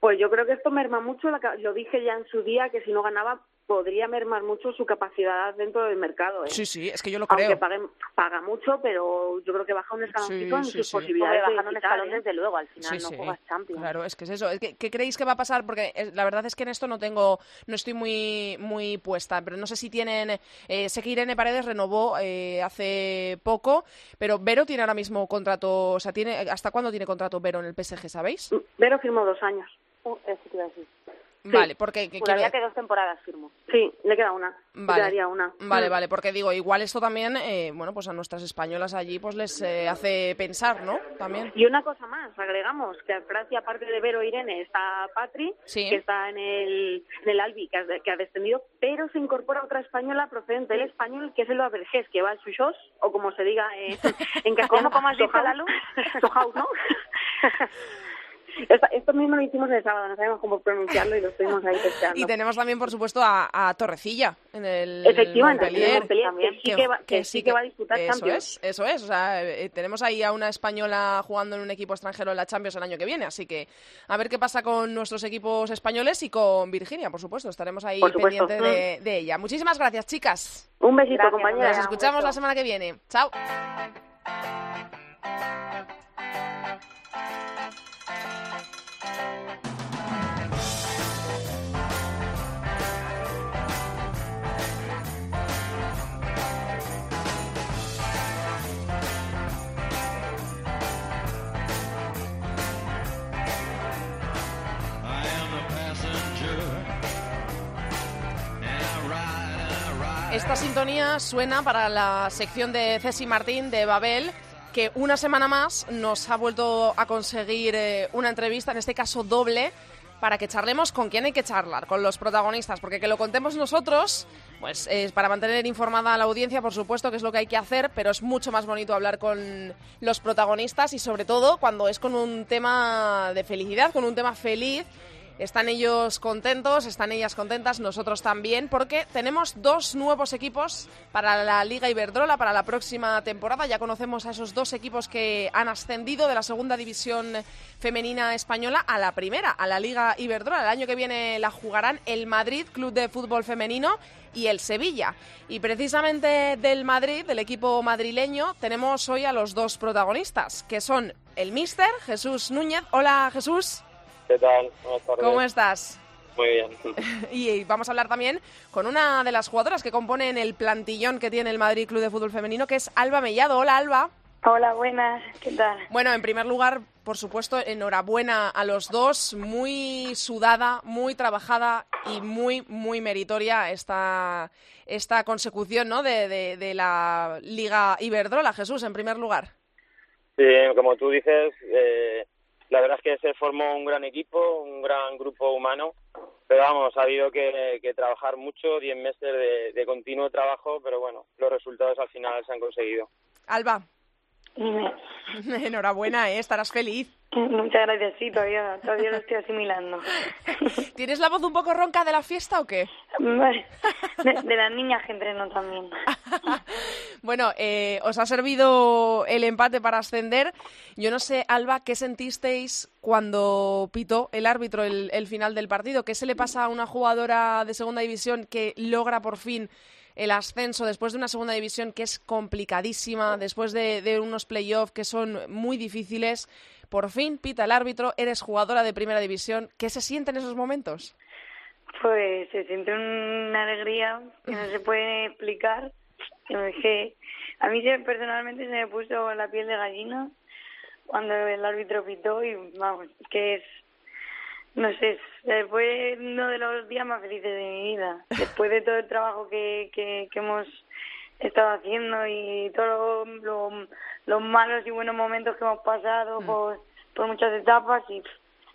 Pues yo creo que esto merma mucho, lo dije ya en su día, que si no ganaba podría mermar mucho su capacidad dentro del mercado. ¿eh? Sí, sí, es que yo lo Aunque creo. pague, paga mucho, pero yo creo que baja un escaloncito en sí, sus sí. Hombre, posibilidades de un escalón ¿eh? desde luego, al final Sí, no sí. juegas Champions. Claro, es que es eso. ¿Qué creéis que va a pasar? Porque eh, la verdad es que en esto no tengo, no estoy muy, muy puesta, pero no sé si tienen. eh, sé que Irene Paredes renovó eh, hace poco, pero Vero tiene ahora mismo contrato, o sea, tiene, ¿hasta cuándo tiene contrato Vero en el PSG, sabéis? Vero firmó dos años. Uh, eso te iba a decir. Vale, porque que Juraría que dos temporadas firmo. Sí, le queda una. Le Vale. quedaría una. Vale, Mm. vale, porque digo, igual esto también, eh, bueno, pues a nuestras españolas allí pues les eh, hace pensar, ¿no? También. Y una cosa más, agregamos que en Francia, aparte de Vero e Irene, está Patri, Sí. que está en el, en el Albi, que ha, que ha descendido, pero se incorpora otra española procedente del español, que es el Avergés, que va al Suchos, o como se diga eh, [laughs] en castellano. ¿Cómo, cómo has dicho, ¿no? [laughs] Esta- esto mismo lo hicimos el sábado, no sabíamos cómo pronunciarlo y lo estuvimos ahí testeando. Y tenemos también, por supuesto, a, a Torrecilla en el Efectivamente, que sí que va- que sí que va a disputar eso Champions. Es, eso es, o sea, eh, tenemos ahí a una española jugando en un equipo extranjero en la Champions el año que viene, así que a ver qué pasa con nuestros equipos españoles y con Virginia, por supuesto, estaremos ahí pendientes de, de ella. Muchísimas gracias, chicas. Un besito, Gracias, compañera. Nos escuchamos la semana que viene. Chao. Esta sintonía suena para la sección de Ceci Martín de Babel, que una semana más nos ha vuelto a conseguir eh, una entrevista, en este caso doble, para que charlemos con quién hay que charlar, con los protagonistas, porque que lo contemos nosotros, pues es para mantener informada a la audiencia, por supuesto, que es lo que hay que hacer, pero es mucho más bonito hablar con los protagonistas y sobre todo cuando es con un tema de felicidad, con un tema feliz están ellos contentos, están ellas contentas, nosotros también, porque tenemos dos nuevos equipos para la Liga Iberdrola para la próxima temporada. Ya conocemos a esos dos equipos que han ascendido de la segunda división femenina española a la primera, a la Liga Iberdrola. El año que viene la jugarán el Madrid, Club de Fútbol Femenino, y el Sevilla. Y precisamente del Madrid, del equipo madrileño, tenemos hoy a los dos protagonistas, que son el Mister Jesús Núñez. Hola Jesús. ¿Qué tal? Buenas tardes. ¿Cómo estás? Muy bien. [laughs] Y vamos a hablar también con una de las jugadoras que componen el plantillón que tiene el Madrid Club de Fútbol Femenino, que es Alba Mellado. Hola, Alba. Hola, buenas, ¿qué tal? Bueno, en primer lugar, por supuesto, enhorabuena a los dos. Muy sudada, muy trabajada y muy, muy meritoria esta, esta consecución ¿no? de, de- de la Liga Iberdrola. Jesús, en primer lugar. Sí, como tú dices, eh, la verdad es que se formó un gran equipo, un gran grupo humano, pero vamos, ha habido que, que trabajar mucho, 10 meses de, de continuo trabajo, pero bueno, los resultados al final se han conseguido. Alba, Dime. [laughs] enhorabuena, ¿eh? estarás feliz. [laughs] Muchas gracias, sí, todavía, todavía lo estoy asimilando. [laughs] ¿Tienes la voz un poco ronca de la fiesta o qué? De, de las niñas que entreno también. Bueno, eh, os ha servido el empate para ascender. Yo no sé, Alba, ¿qué sentisteis cuando pitó el árbitro el, el final del partido? ¿Qué se le pasa a una jugadora de segunda división que logra por fin el ascenso después de una segunda división que es complicadísima, después de, de unos playoffs que son muy difíciles? Por fin pita el árbitro, eres jugadora de primera división. ¿Qué se siente en esos momentos? Pues se siente una alegría que no se puede explicar. Que a mí personalmente se me puso la piel de gallina cuando el árbitro pitó y vamos, que es no sé, eh, fue uno de los días más felices de mi vida. Después de todo el trabajo que, que, que hemos estado haciendo y todos lo- lo- los malos y buenos momentos que hemos pasado por, por muchas etapas y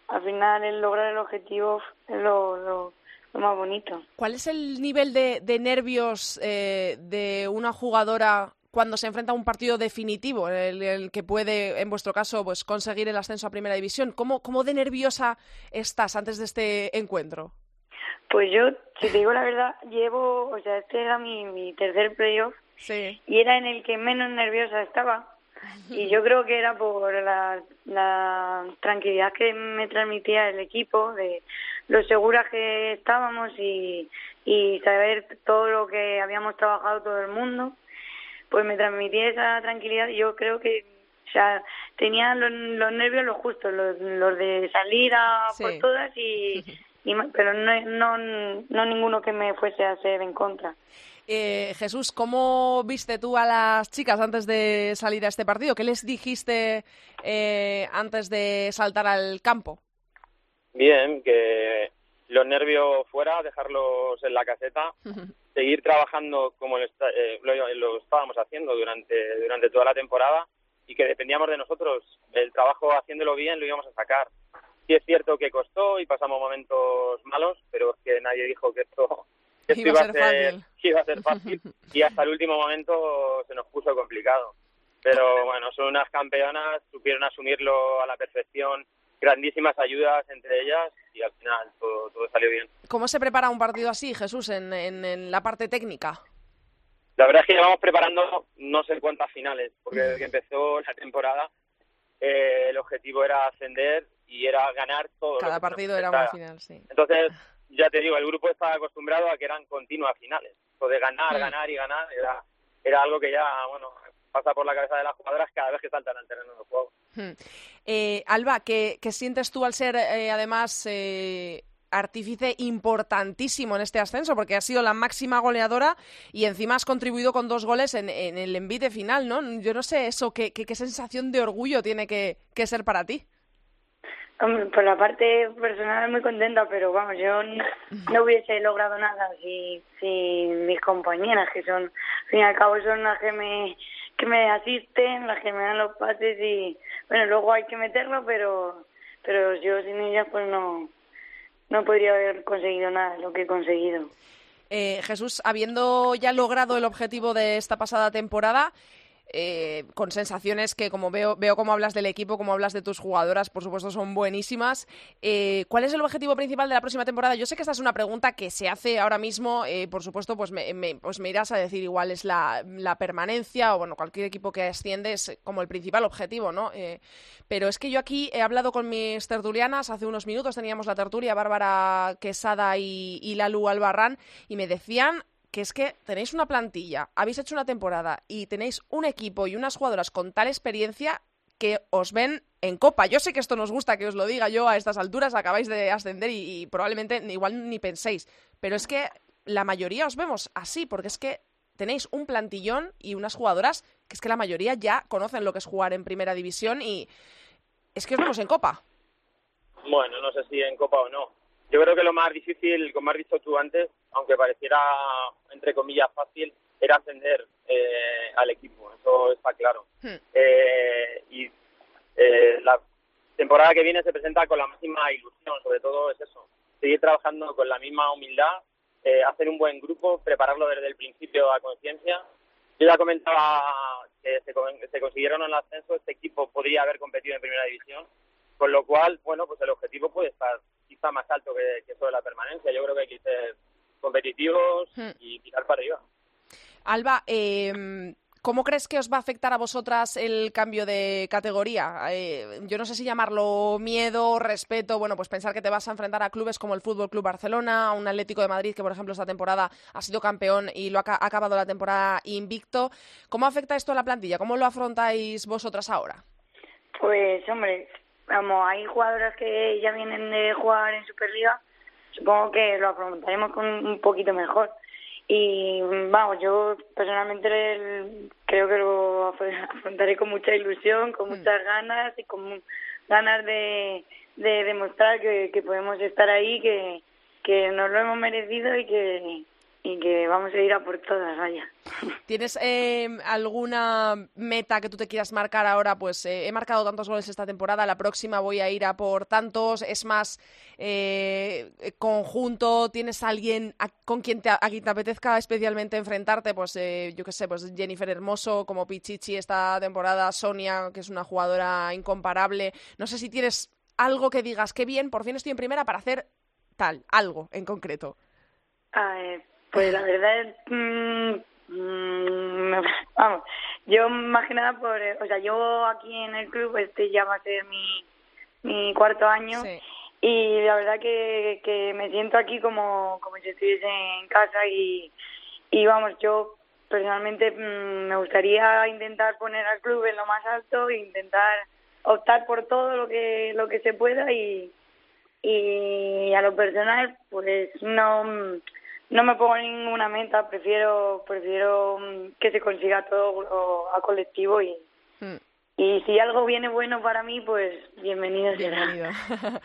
al final el lograr el objetivo es lo, lo, lo más bonito. ¿Cuál es el nivel de, de nervios eh, de una jugadora cuando se enfrenta a un partido definitivo, el, el que puede, en vuestro caso, pues conseguir el ascenso a Primera División? ¿Cómo, cómo de nerviosa estás antes de este encuentro? Pues yo, si te digo la verdad, llevo, o sea, este era mi, mi tercer playoff Sí. y era en el que menos nerviosa estaba. [laughs] Y yo creo que era por la, la tranquilidad que me transmitía el equipo, de lo seguras que estábamos y, y saber todo lo que habíamos trabajado todo el mundo, pues me transmitía esa tranquilidad y yo creo que o sea, tenía los, los nervios los justos, los, los de salir a Sí. por todas y, [laughs] pero no, no, no ninguno que me fuese a hacer en contra. Eh, Jesús, ¿cómo viste tú a las chicas antes de salir a este partido? ¿Qué les dijiste eh, antes de saltar al campo? Bien, que los nervios fuera, dejarlos en la caseta, [laughs] seguir trabajando como lo, está- eh, lo- lo estábamos haciendo durante, durante toda la temporada y que dependíamos de nosotros. El trabajo haciéndolo bien lo íbamos a sacar. Sí es cierto que costó y pasamos momentos malos, pero es que nadie dijo que esto, [laughs] que esto Iba a ser fácil. [laughs] que iba a ser fácil y hasta el último momento se nos puso complicado. Pero bueno, son unas campeonas, supieron asumirlo a la perfección, grandísimas ayudas entre ellas y al final todo, todo salió bien. ¿Cómo se prepara un partido así, Jesús, en, en- en la parte técnica? La verdad es que llevamos preparando no sé cuántas finales, porque desde que empezó la temporada eh, el objetivo era ascender y era ganar todo. Cada partido era una final, sí. Entonces, ya te digo, el grupo estaba acostumbrado a que eran continuas finales. Lo de ganar, Mm. ganar y ganar era, era algo que ya, bueno, pasa por la cabeza de las jugadoras cada vez que saltan al terreno de juego. Hmm. Eh, Alba, ¿qué, qué sientes tú al ser, eh, además, eh, artífice importantísimo en este ascenso? Porque has sido la máxima goleadora y encima has contribuido con dos goles en, en el envite final, ¿no? Yo no sé eso, ¿qué, qué, qué sensación de orgullo tiene que, que ser para ti? Hombre, por la parte personal muy contenta, pero vamos, yo no hubiese logrado nada si, si mis compañeras, que son, al fin y al cabo, son las que me, que me asisten, las que me dan los pases y, bueno, luego hay que meterlo, pero, pero yo sin ellas pues no, no podría haber conseguido nada lo que he conseguido. Eh, Jesús, habiendo ya logrado el objetivo de esta pasada temporada, eh, con sensaciones que como veo, veo cómo hablas del equipo, cómo hablas de tus jugadoras, por supuesto son buenísimas. Eh, ¿Cuál es el objetivo principal de la próxima temporada? Yo sé que esta es una pregunta que se hace ahora mismo, eh, por supuesto, pues me, pues irás a decir igual es la, la permanencia o bueno, cualquier equipo que asciende es como el principal objetivo, ¿no? Eh, pero es que yo aquí he hablado con mis tertulianas, hace unos minutos teníamos la tertulia Bárbara Quesada y, y Lalu Albarrán y me decían que es que tenéis una plantilla, habéis hecho una temporada y tenéis un equipo y unas jugadoras con tal experiencia que os ven en copa. Yo sé que esto nos gusta que os lo diga yo a estas alturas, acabáis de ascender y, probablemente igual ni penséis, pero es que la mayoría os vemos así, porque es que tenéis un plantillón y unas jugadoras que es que la mayoría ya conocen lo que es jugar en primera división y es que os vemos en copa. Bueno, no sé si en Copa o no. Yo creo que lo más difícil, como has dicho tú antes, aunque pareciera, entre comillas, fácil, era ascender eh, al equipo. Eso está claro. Hmm. Eh, y eh, la temporada que viene se presenta con la máxima ilusión, sobre todo es eso, seguir trabajando con la misma humildad, eh, hacer un buen grupo, prepararlo desde el principio a conciencia. Yo ya comentaba que se, se consiguieron el ascenso, este equipo podría haber competido en primera división, con lo cual, bueno, pues el objetivo puede estar quizá más alto que, que sobre la permanencia. Yo creo que hay que ser competitivos Hmm. y tirar para arriba. Alba, eh, ¿cómo crees que os va a afectar a vosotras el cambio de categoría? Eh, yo no sé si llamarlo miedo, respeto, bueno, pues pensar que te vas a enfrentar a clubes como el Fútbol Club Barcelona, a un Atlético de Madrid que, por ejemplo, esta temporada ha sido campeón y lo ha ha acabado la temporada invicto. ¿Cómo afecta esto a la plantilla? ¿Cómo lo afrontáis vosotras ahora? Pues, hombre, vamos, hay jugadoras que ya vienen de jugar en Superliga, supongo que lo afrontaremos con un poquito mejor. Y vamos, yo personalmente creo que lo af- [laughs] afrontaré con mucha ilusión, con muchas ganas y con, ganas de, de demostrar que, que podemos estar ahí, que, que nos lo hemos merecido y que, y que vamos a ir a por todas, vaya. ¿Tienes eh, alguna meta que tú te quieras marcar ahora? Pues eh, he marcado tantos goles esta temporada, la próxima voy a ir a por tantos. ¿Es más eh, conjunto? ¿Tienes alguien a- con quien te, a quien te apetezca especialmente enfrentarte? Pues eh, yo qué sé, pues Jennifer Hermoso como Pichichi esta temporada, Sonia, que es una jugadora incomparable. No sé si tienes algo que digas, qué bien, por fin estoy en primera para hacer tal, algo en concreto. Ah, eh, pues la verdad es, mm, mm, [laughs] vamos, yo más que nada por, o sea, yo aquí en el club, este ya va a ser mi, mi cuarto año Sí. y la verdad que, que me siento aquí como, como si estuviese en casa y, y vamos, yo personalmente mm, me gustaría intentar poner al club en lo más alto e intentar optar por todo lo que, lo que se pueda y, y a lo personal pues no no me pongo ninguna meta prefiero prefiero mm, que se consiga todo lo- a colectivo y Hmm. y si algo viene bueno para mí pues bienvenido será Bienvenido. [laughs]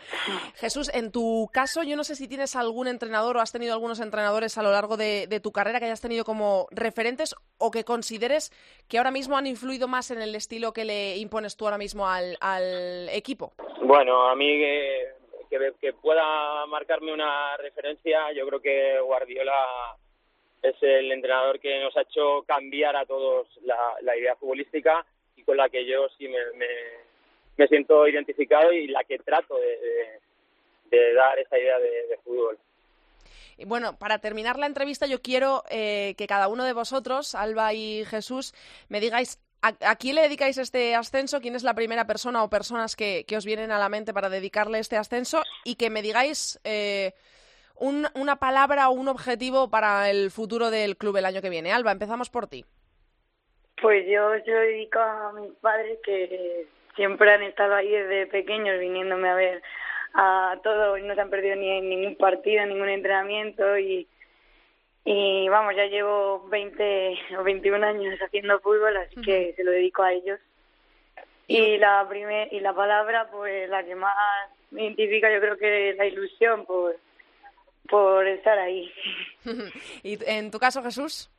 Jesús, en tu caso, yo no sé si tienes algún entrenador o has tenido algunos entrenadores a lo largo de, de tu carrera que hayas tenido como referentes o que consideres que ahora mismo han influido más en el estilo que le impones tú ahora mismo al, al equipo. Bueno, a mí que, que, pueda marcarme una referencia, yo creo que Guardiola es el entrenador que nos ha hecho cambiar a todos la, idea futbolística y con la que yo sí me, me, me siento identificado y la que trato de, de, dar esa idea de, fútbol. Y bueno, para terminar la entrevista, yo quiero eh, que cada uno de vosotros, Alba y Jesús, me digáis a, quién le dedicáis este ascenso, quién es la primera persona o personas que, que os vienen a la mente para dedicarle este ascenso y que me digáis eh, un- una palabra o un objetivo para el futuro del club el año que viene. Alba, empezamos por ti. Pues yo se dedico a mis padres que siempre han estado ahí desde pequeños viniéndome a ver a todo y no se han perdido ni en ningún partido, ningún entrenamiento y y vamos, ya llevo 20 o 21 años haciendo fútbol, así que se lo dedico a ellos. Y la primer, y la palabra, pues la que más me identifica, yo creo que es la ilusión por por estar ahí. [laughs] y en tu caso, Jesús.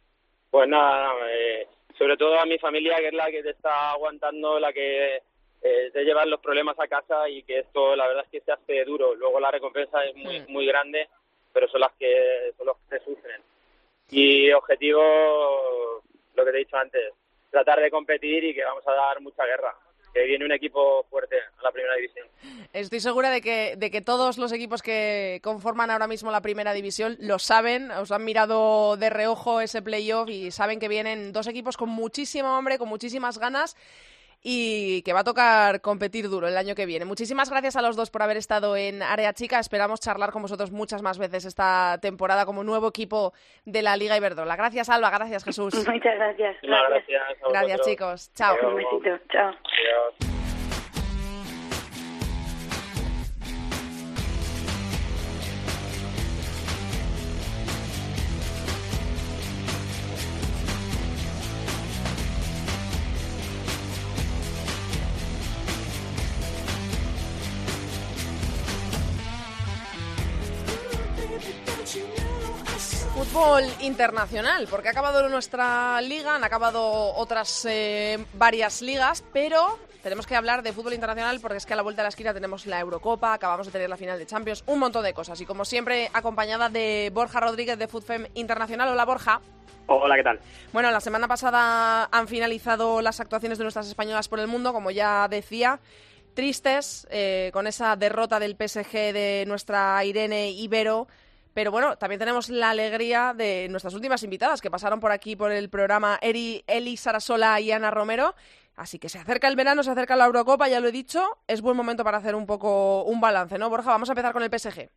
Pues nada, nada, eh, sobre todo a mi familia, que es la que te está aguantando, la que eh, te lleva los problemas a casa y que esto la verdad es que se hace duro. Luego la recompensa es muy, muy grande, pero son las que son los que sufren. Y objetivo, lo que te he dicho antes, tratar de competir y que vamos a dar mucha guerra. Que viene un equipo fuerte a la primera división. Estoy segura de que, de que todos los equipos que conforman ahora mismo la primera división lo saben, os han mirado de reojo ese playoff y saben que vienen dos equipos con muchísimo hambre, con muchísimas ganas y que va a tocar competir duro el año que viene. Muchísimas gracias a los dos por haber estado en Área Chica. Esperamos charlar con vosotros muchas más veces esta temporada como nuevo equipo de la Liga Iberdrola. Gracias, Alba. Gracias, Jesús. Muchas gracias. Gracias. a Gracias, vosotros. chicos. Chao. Adiós. Un besito. Chao. Adiós. Fútbol internacional, porque ha acabado nuestra liga, han acabado otras eh, varias ligas, pero tenemos que hablar de fútbol internacional porque es que a la vuelta de la esquina tenemos la Eurocopa, acabamos de tener la final de Champions, un montón de cosas. Y como siempre, acompañada de Borja Rodríguez de FUTFEM Internacional. Hola, Borja. Hola, ¿qué tal? Bueno, la semana pasada han finalizado las actuaciones de nuestras españolas por el mundo, como ya decía. Tristes, eh, con esa derrota del PSG de nuestra Irene Ibero. Pero bueno, también tenemos la alegría de nuestras últimas invitadas que pasaron por aquí por el programa Eri, Eli Sarasola y Ana Romero. Así que se acerca el verano, se acerca la Eurocopa, ya lo he dicho. Es buen momento para hacer un poco un balance, ¿no, Borja? Vamos a empezar con el PSG.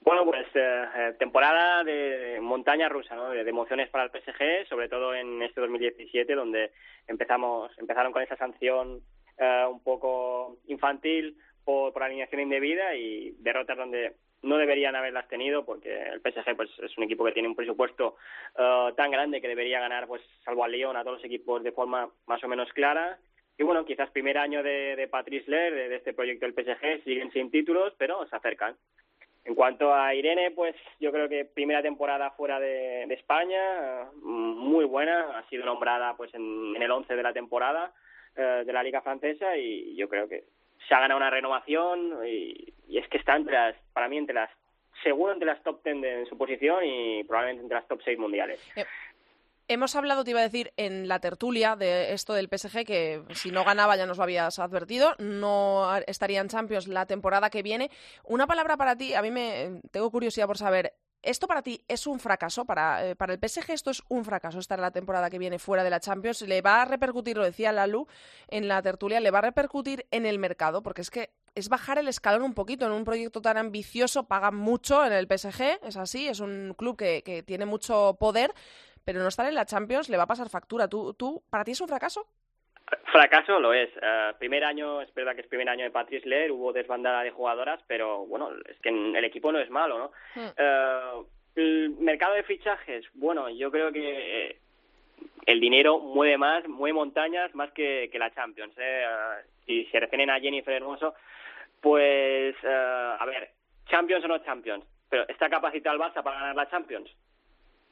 Bueno, pues eh, eh, temporada de montaña rusa, ¿no? De, emociones para el PSG, sobre todo en este 2017, donde empezamos, empezaron con esa sanción eh, un poco infantil por alineación indebida y derrotas donde no deberían haberlas tenido porque el PSG pues es un equipo que tiene un presupuesto eh, tan grande que debería ganar pues salvo al Lyon a todos los equipos de forma más o menos clara y bueno, quizás primer año de, de Patrice Ler, de, este proyecto del PSG, siguen sin títulos, pero se acercan. En cuanto a Irene, pues yo creo que primera temporada fuera de, España, muy buena, ha sido nombrada pues en, el 11 de la temporada eh, de la Liga Francesa y yo creo que se ha ganado una renovación y, es que está entre las, para mí entre las, seguro entre las top 10 de, en su posición y probablemente entre las top 6 mundiales. Eh, Hemos hablado, te iba a decir, en la tertulia de esto del PSG, que si no ganaba ya nos lo habías advertido, no estaría en Champions la temporada que viene. Una palabra para ti, a mí me tengo curiosidad por saber, ¿esto para ti es un fracaso? Para, eh, para el PSG esto es un fracaso, estar la temporada que viene fuera de la Champions. ¿Le va a repercutir, lo decía Lalu en la tertulia, le va a repercutir en el mercado? Porque es que es bajar el escalón un poquito en un proyecto tan ambicioso, pagan mucho en el PSG, es así, es un club que, que tiene mucho poder, pero no estar en la Champions le va a pasar factura. ¿Tú, tú para ti es un fracaso? Fracaso lo es. Uh, primer año, es verdad que es primer año de Patrice Ler, hubo desbandada de jugadoras, pero bueno, es que el equipo no es malo, ¿no? Hmm. Uh, el mercado de fichajes, bueno, yo creo que eh, el dinero mueve más, mueve montañas más que, que la Champions. ¿eh? Uh, si se refieren a Jennifer Hermoso, pues, a ver, Champions o no Champions, pero ¿está capacitado el Barça para ganar la Champions?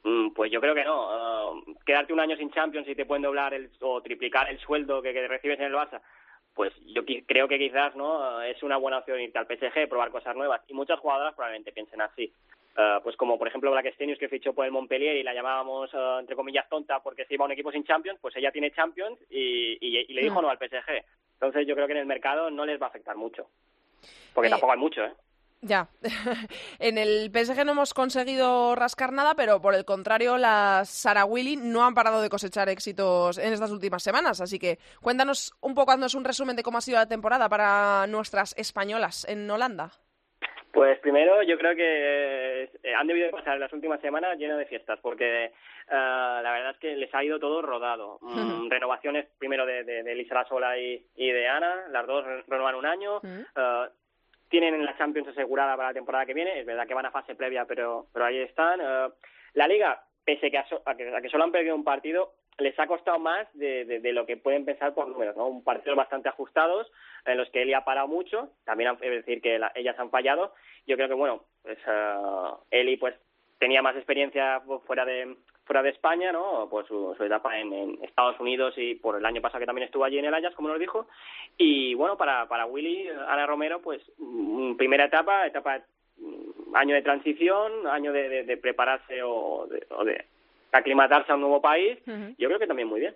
Mm, Pues yo creo que no. Uh, quedarte un año sin Champions y te pueden doblar el, o triplicar el sueldo que, que recibes en el Barça, pues yo creo que quizás no Uh, es una buena opción irte al PSG, probar cosas nuevas. Y muchas jugadoras probablemente piensen así. Uh, pues como por ejemplo Black Stenius que fichó por el Montpellier y la llamábamos entre comillas tonta porque se iba a un equipo sin Champions, pues ella tiene Champions y, y, y le dijo Mm. no al PSG. Entonces yo creo que en el mercado no les va a afectar mucho. Porque Eh, tampoco hay mucho, ¿eh? Ya. [laughs] en el PSG no hemos conseguido rascar nada, pero por el contrario, las Sara Willy no han parado de cosechar éxitos en estas últimas semanas. Así que cuéntanos un poco, haznos un resumen de cómo ha sido la temporada para nuestras españolas en Holanda. Pues primero yo creo que eh, han debido de pasar las últimas semanas lleno de fiestas porque eh, la verdad es que les ha ido todo rodado. [laughs] Mm, renovaciones primero de, de, de Elisa Sola y, y de Ana, las dos re- renuevan un año. Eh, tienen la Champions asegurada para la temporada que viene, es verdad que van a fase previa pero, pero ahí están. Eh, la Liga, pese que a, so- a que, a que solo han perdido un partido, les ha costado más de, de, lo que pueden pensar por números, ¿no? Un partido bastante ajustados, en los que Eli ha parado mucho, también han- es decir que la- ellas han fallado. Yo creo que, bueno, pues eh, Eli pues tenía más experiencia fu- fuera de fuera de España, ¿no? Por su, su etapa en, en Estados Unidos y por el año pasado que también estuvo allí en el Ajax, como nos dijo. Y bueno, para, para Willy, Ana Romero, pues mm, primera etapa, etapa mm, año de transición, año de, de, de prepararse o de, o de aclimatarse a un nuevo país. Yo creo que también muy bien.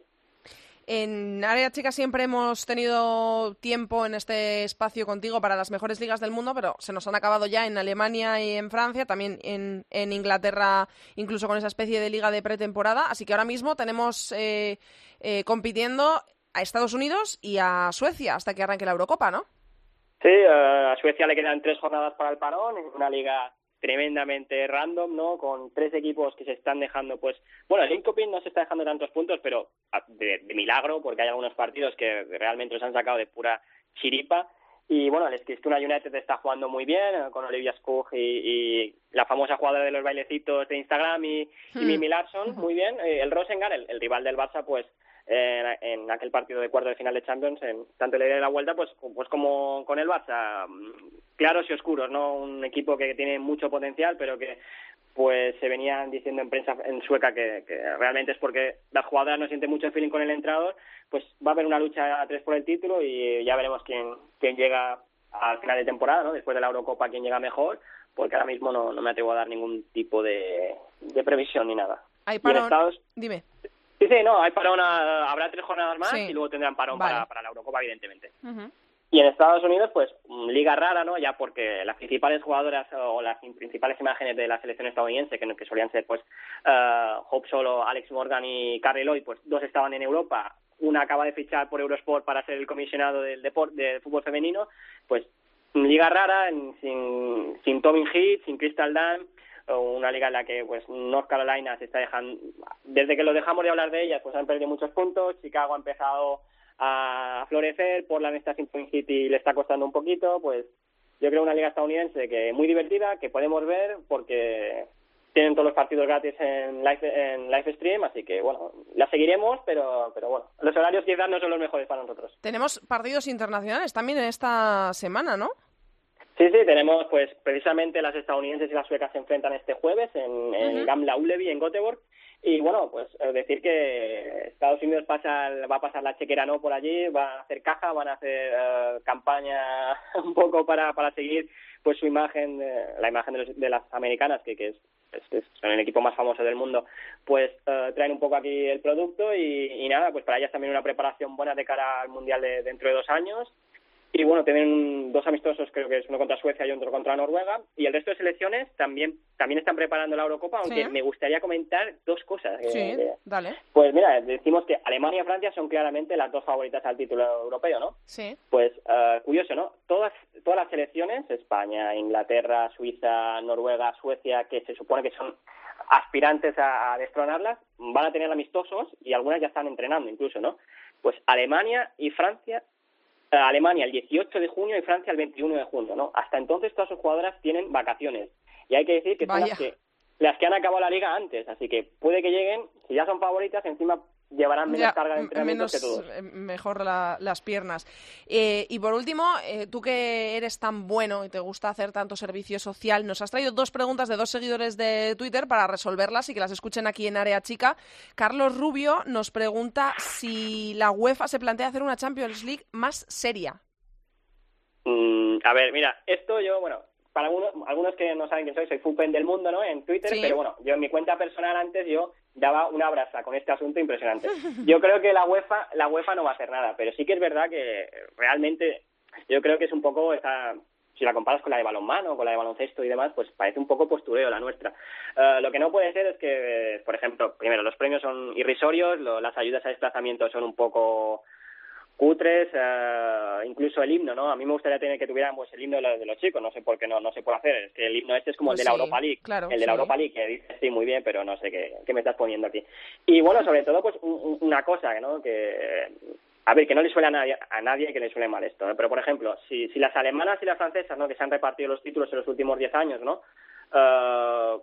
En Área Chica siempre hemos tenido tiempo en este espacio contigo para las mejores ligas del mundo, pero se nos han acabado ya en Alemania y en Francia, también en, en Inglaterra, incluso con esa especie de liga de pretemporada. Así que ahora mismo tenemos eh, eh, compitiendo a Estados Unidos y a Suecia hasta que arranque la Eurocopa, ¿no? Sí, a Suecia le quedan tres jornadas para el parón, es una liga tremendamente random, ¿no? Con tres equipos que se están dejando, pues, bueno, el Linkoping no se está dejando tantos puntos, pero de, de milagro, porque hay algunos partidos que realmente los han sacado de pura chiripa. Y bueno, el Eskilstuna United está jugando muy bien, eh, con Olivia Skug y, y la famosa jugadora de los bailecitos de Instagram y, y Hmm. Mimi Larsson, muy bien. Eh, el Rosengar, el, el rival del Barça, pues eh, en aquel partido de cuarto de final de Champions, en tanto le de la vuelta, pues, pues como con el Barça, mm, claros y oscuros, ¿no? Un equipo que tiene mucho potencial, pero que pues se venían diciendo en prensa en sueca que, que realmente es porque las jugadoras no sienten mucho feeling con el entrenador, pues va a haber una lucha a tres por el título y ya veremos quién, quién llega al final de temporada, ¿no? Después de la Eurocopa, quién llega mejor, porque ahora mismo no, no me atrevo a dar ningún tipo de, de previsión ni nada. Hay en. Estados- Dime. Sí, sí, no, hay parón, a- habrá tres jornadas más Sí. y luego tendrán parón Vale. para, para la Eurocopa, evidentemente. Y en Estados Unidos, pues, mm, liga rara, ¿no? Ya porque las principales jugadoras o las in- principales imágenes de la selección estadounidense, que, que solían ser, pues, eh, Hope Solo, Alex Morgan y Carrie Lloyd, pues, dos estaban en Europa. Una acaba de fichar por Eurosport para ser el comisionado del deporte de fútbol femenino. Pues, liga rara, en- sin, sin Tommy Heath, sin Crystal Dunn, una liga en la que pues North Carolina se está dejando desde que lo dejamos de hablar de ellas pues han perdido muchos puntos Chicago ha empezado a florecer Portland está sin Twin City y le está costando un poquito pues yo creo una liga estadounidense que muy divertida que podemos ver porque tienen todos los partidos gratis en live, en live stream, así que bueno, la seguiremos, pero, pero bueno, los horarios quizás no son los mejores para nosotros. Tenemos partidos internacionales también en esta semana, ¿no? Sí, sí, tenemos pues precisamente las estadounidenses y las suecas se enfrentan este jueves en. Gamla Ullevi, en Göteborg. Y bueno, pues eh, decir que Estados Unidos pasa, va a pasar la chequera no por allí, va a hacer caja, van a hacer eh, campaña [laughs] un poco para, para seguir pues su imagen, eh, la imagen de, los- de las americanas, que, que es, es- es- son el equipo más famoso del mundo, pues traen un poco aquí el producto y, y nada, pues para ellas también una preparación buena de cara al Mundial de dentro de dos años. Y bueno, tienen dos amistosos, creo que es uno contra Suecia y otro contra Noruega. Y el resto de selecciones también también están preparando la Eurocopa, aunque Sí. me gustaría comentar dos cosas. eh, Sí, eh, dale. pues mira, decimos que Alemania y Francia son claramente las dos favoritas al título europeo, ¿no? Sí. Pues eh, curioso, ¿no? Todas, todas las selecciones, España, Inglaterra, Suiza, Noruega, Suecia, que se supone que son aspirantes a, a destronarlas, van a tener amistosos y algunas ya están entrenando incluso, ¿no? Pues Alemania y Francia, Alemania el 18 de junio y Francia el 21 de junio, ¿no? Hasta entonces todas sus jugadoras tienen vacaciones. Y hay que decir que son Vaya. las que, las que han acabado la liga antes, así que puede que lleguen, si ya son favoritas, encima llevarán menos Ya, carga de menos, que todos. eh, mejor la- las piernas. Eh, y por último, eh, tú que eres tan bueno y te gusta hacer tanto servicio social, nos has traído dos preguntas de dos seguidores de Twitter para resolverlas y que las escuchen aquí en Área Chica. Carlos Rubio nos pregunta si la UEFA se plantea hacer una Champions League más seria. Mm, a ver, mira, esto yo, bueno, para algunos, algunos que no saben quién soy, soy Fupen del Mundo, ¿no? En Twitter, Sí. pero bueno, yo en mi cuenta personal antes yo daba una abraza con este asunto impresionante. [laughs] Yo creo que la UEFA, la UEFA no va a hacer nada, pero sí que es verdad que realmente yo creo que es un poco esta si la comparas con la de balonmano, con la de baloncesto y demás, pues parece un poco postureo la nuestra. Eh, lo que no puede ser es que, por ejemplo, primero, los premios son irrisorios, lo- las ayudas a desplazamiento son un poco cutres, eh, incluso el himno, ¿no? A mí me gustaría tener que tuvieran pues, el himno de los, de los chicos, no sé por qué no, no se puede hacer, es que el himno este es como Pues el de la sí, Europa League, claro, el de la. Europa League, que dices sí, muy bien, pero no sé qué, qué me estás poniendo aquí. Y bueno, sobre todo, pues un- un- una cosa, ¿no? Que, a ver, que no le suele a nadie, a nadie que le suele mal esto, ¿eh? pero por ejemplo, si, si las alemanas y las francesas, ¿no? Que se han repartido los títulos en los últimos 10 años, ¿no? Eh,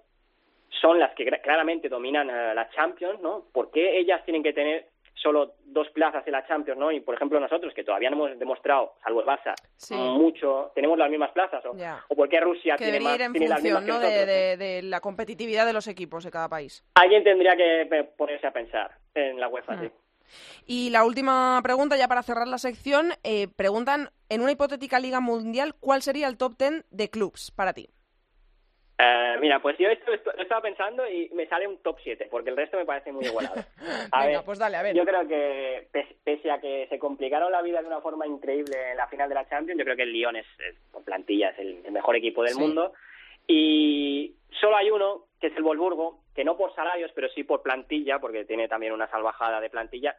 son las que claramente dominan eh, la Champions, ¿no? ¿Por qué ellas tienen que tener solo dos plazas en la Champions, ¿no? Y por ejemplo nosotros, que todavía no hemos demostrado, salvo el Barça, Sí. mucho, tenemos las mismas plazas, ¿o, Ya. o por qué Rusia Que tiene, más, ir en tiene las mismas función de, nosotros? de- de la competitividad de los equipos de cada país. Alguien tendría que ponerse a pensar en la UEFA, Mm. sí. Y la última pregunta, ya para cerrar la sección, eh, preguntan, en una hipotética Liga Mundial, ¿cuál sería el top 10 de clubs para ti? Eh, mira, pues yo esto, esto- estaba pensando y me sale un top 7, porque el resto me parece muy igualado. [laughs] A Venga, ver, pues dale, a ver. Yo creo que, pes- pese a que se complicaron la vida de una forma increíble en la final de la Champions, yo creo que el Lyon es, es, por plantilla, es el, el mejor equipo del Sí. mundo. Y solo hay uno, que es el Wolfsburgo, que no por salarios, pero sí por plantilla, porque tiene también una salvajada de plantilla,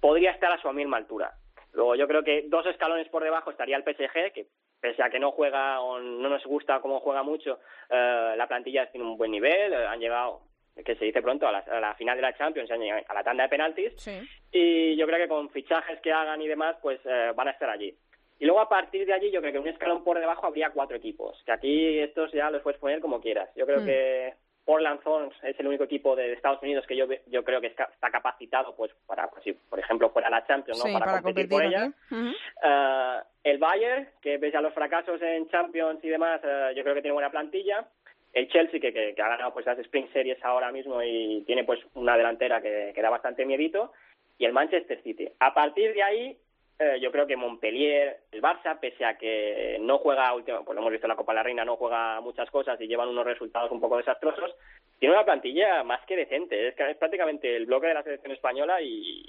podría estar a su misma altura. Luego yo creo que dos escalones por debajo estaría el PSG, que pese a que no juega o no nos gusta cómo juega mucho, eh, la plantilla tiene un buen nivel, eh, han llegado, que se dice pronto, a la, a la final de la Champions, a la tanda de penaltis, Sí. y yo creo que con fichajes que hagan y demás, pues eh, van a estar allí. Y luego a partir de allí yo creo que un escalón por debajo habría cuatro equipos, que aquí estos ya los puedes poner como quieras. Yo creo Mm. que Portland Thorns es el único equipo de Estados Unidos que yo yo creo que está capacitado pues para, pues, si por ejemplo fuera la Champions, ¿no? Sí, para, para competir, por ella. Eh, el Bayern, que pese a los fracasos en Champions y demás, eh, yo creo que tiene buena plantilla. El Chelsea, que, que, que ha ganado pues las Spring Series ahora mismo y tiene pues una delantera que, que da bastante miedito. Y el Manchester City. A partir de ahí, eh, yo creo que Montpellier, el Barça, pese a que no juega, último, pues lo hemos visto en la Copa de la Reina, no juega muchas cosas y llevan unos resultados un poco desastrosos, tiene una plantilla más que decente. Es, es prácticamente el bloque de la selección española y,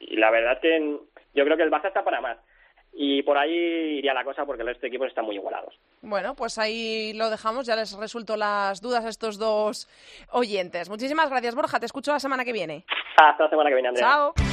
y la verdad es que yo creo que el Barça está para más. Y por ahí iría la cosa porque el resto de equipos están muy igualados. Bueno, pues ahí lo dejamos, ya les resuelto las dudas a estos dos oyentes. Muchísimas gracias, Borja, te escucho la semana que viene. Hasta la semana que viene, Andrea. Chao.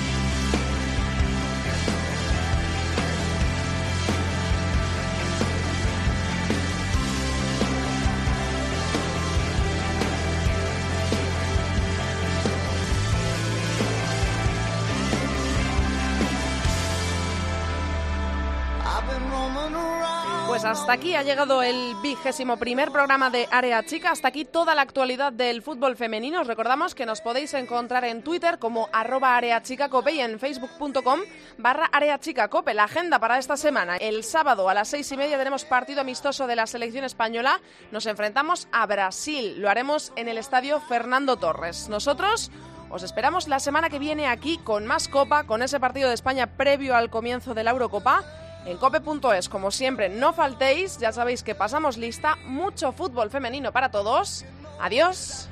Hasta aquí ha llegado el vigésimo primer programa de Área Chica. Hasta aquí toda la actualidad del fútbol femenino. Os recordamos que nos podéis encontrar en Twitter como arroba areachicacope y en facebook.com barra areachicacope. La agenda para esta semana. El sábado a las seis y media tenemos partido amistoso de la selección española. Nos enfrentamos a Brasil. Lo haremos en el estadio Fernando Torres. Nosotros os esperamos la semana que viene aquí con más copa, con ese partido de España previo al comienzo de la Eurocopa. En cope.es, como siempre, no faltéis, ya sabéis que pasamos lista, mucho fútbol femenino para todos. Adiós.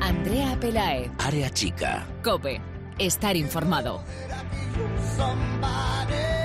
Andrea Pelae. Área chica. Cope. Estar informado. somebody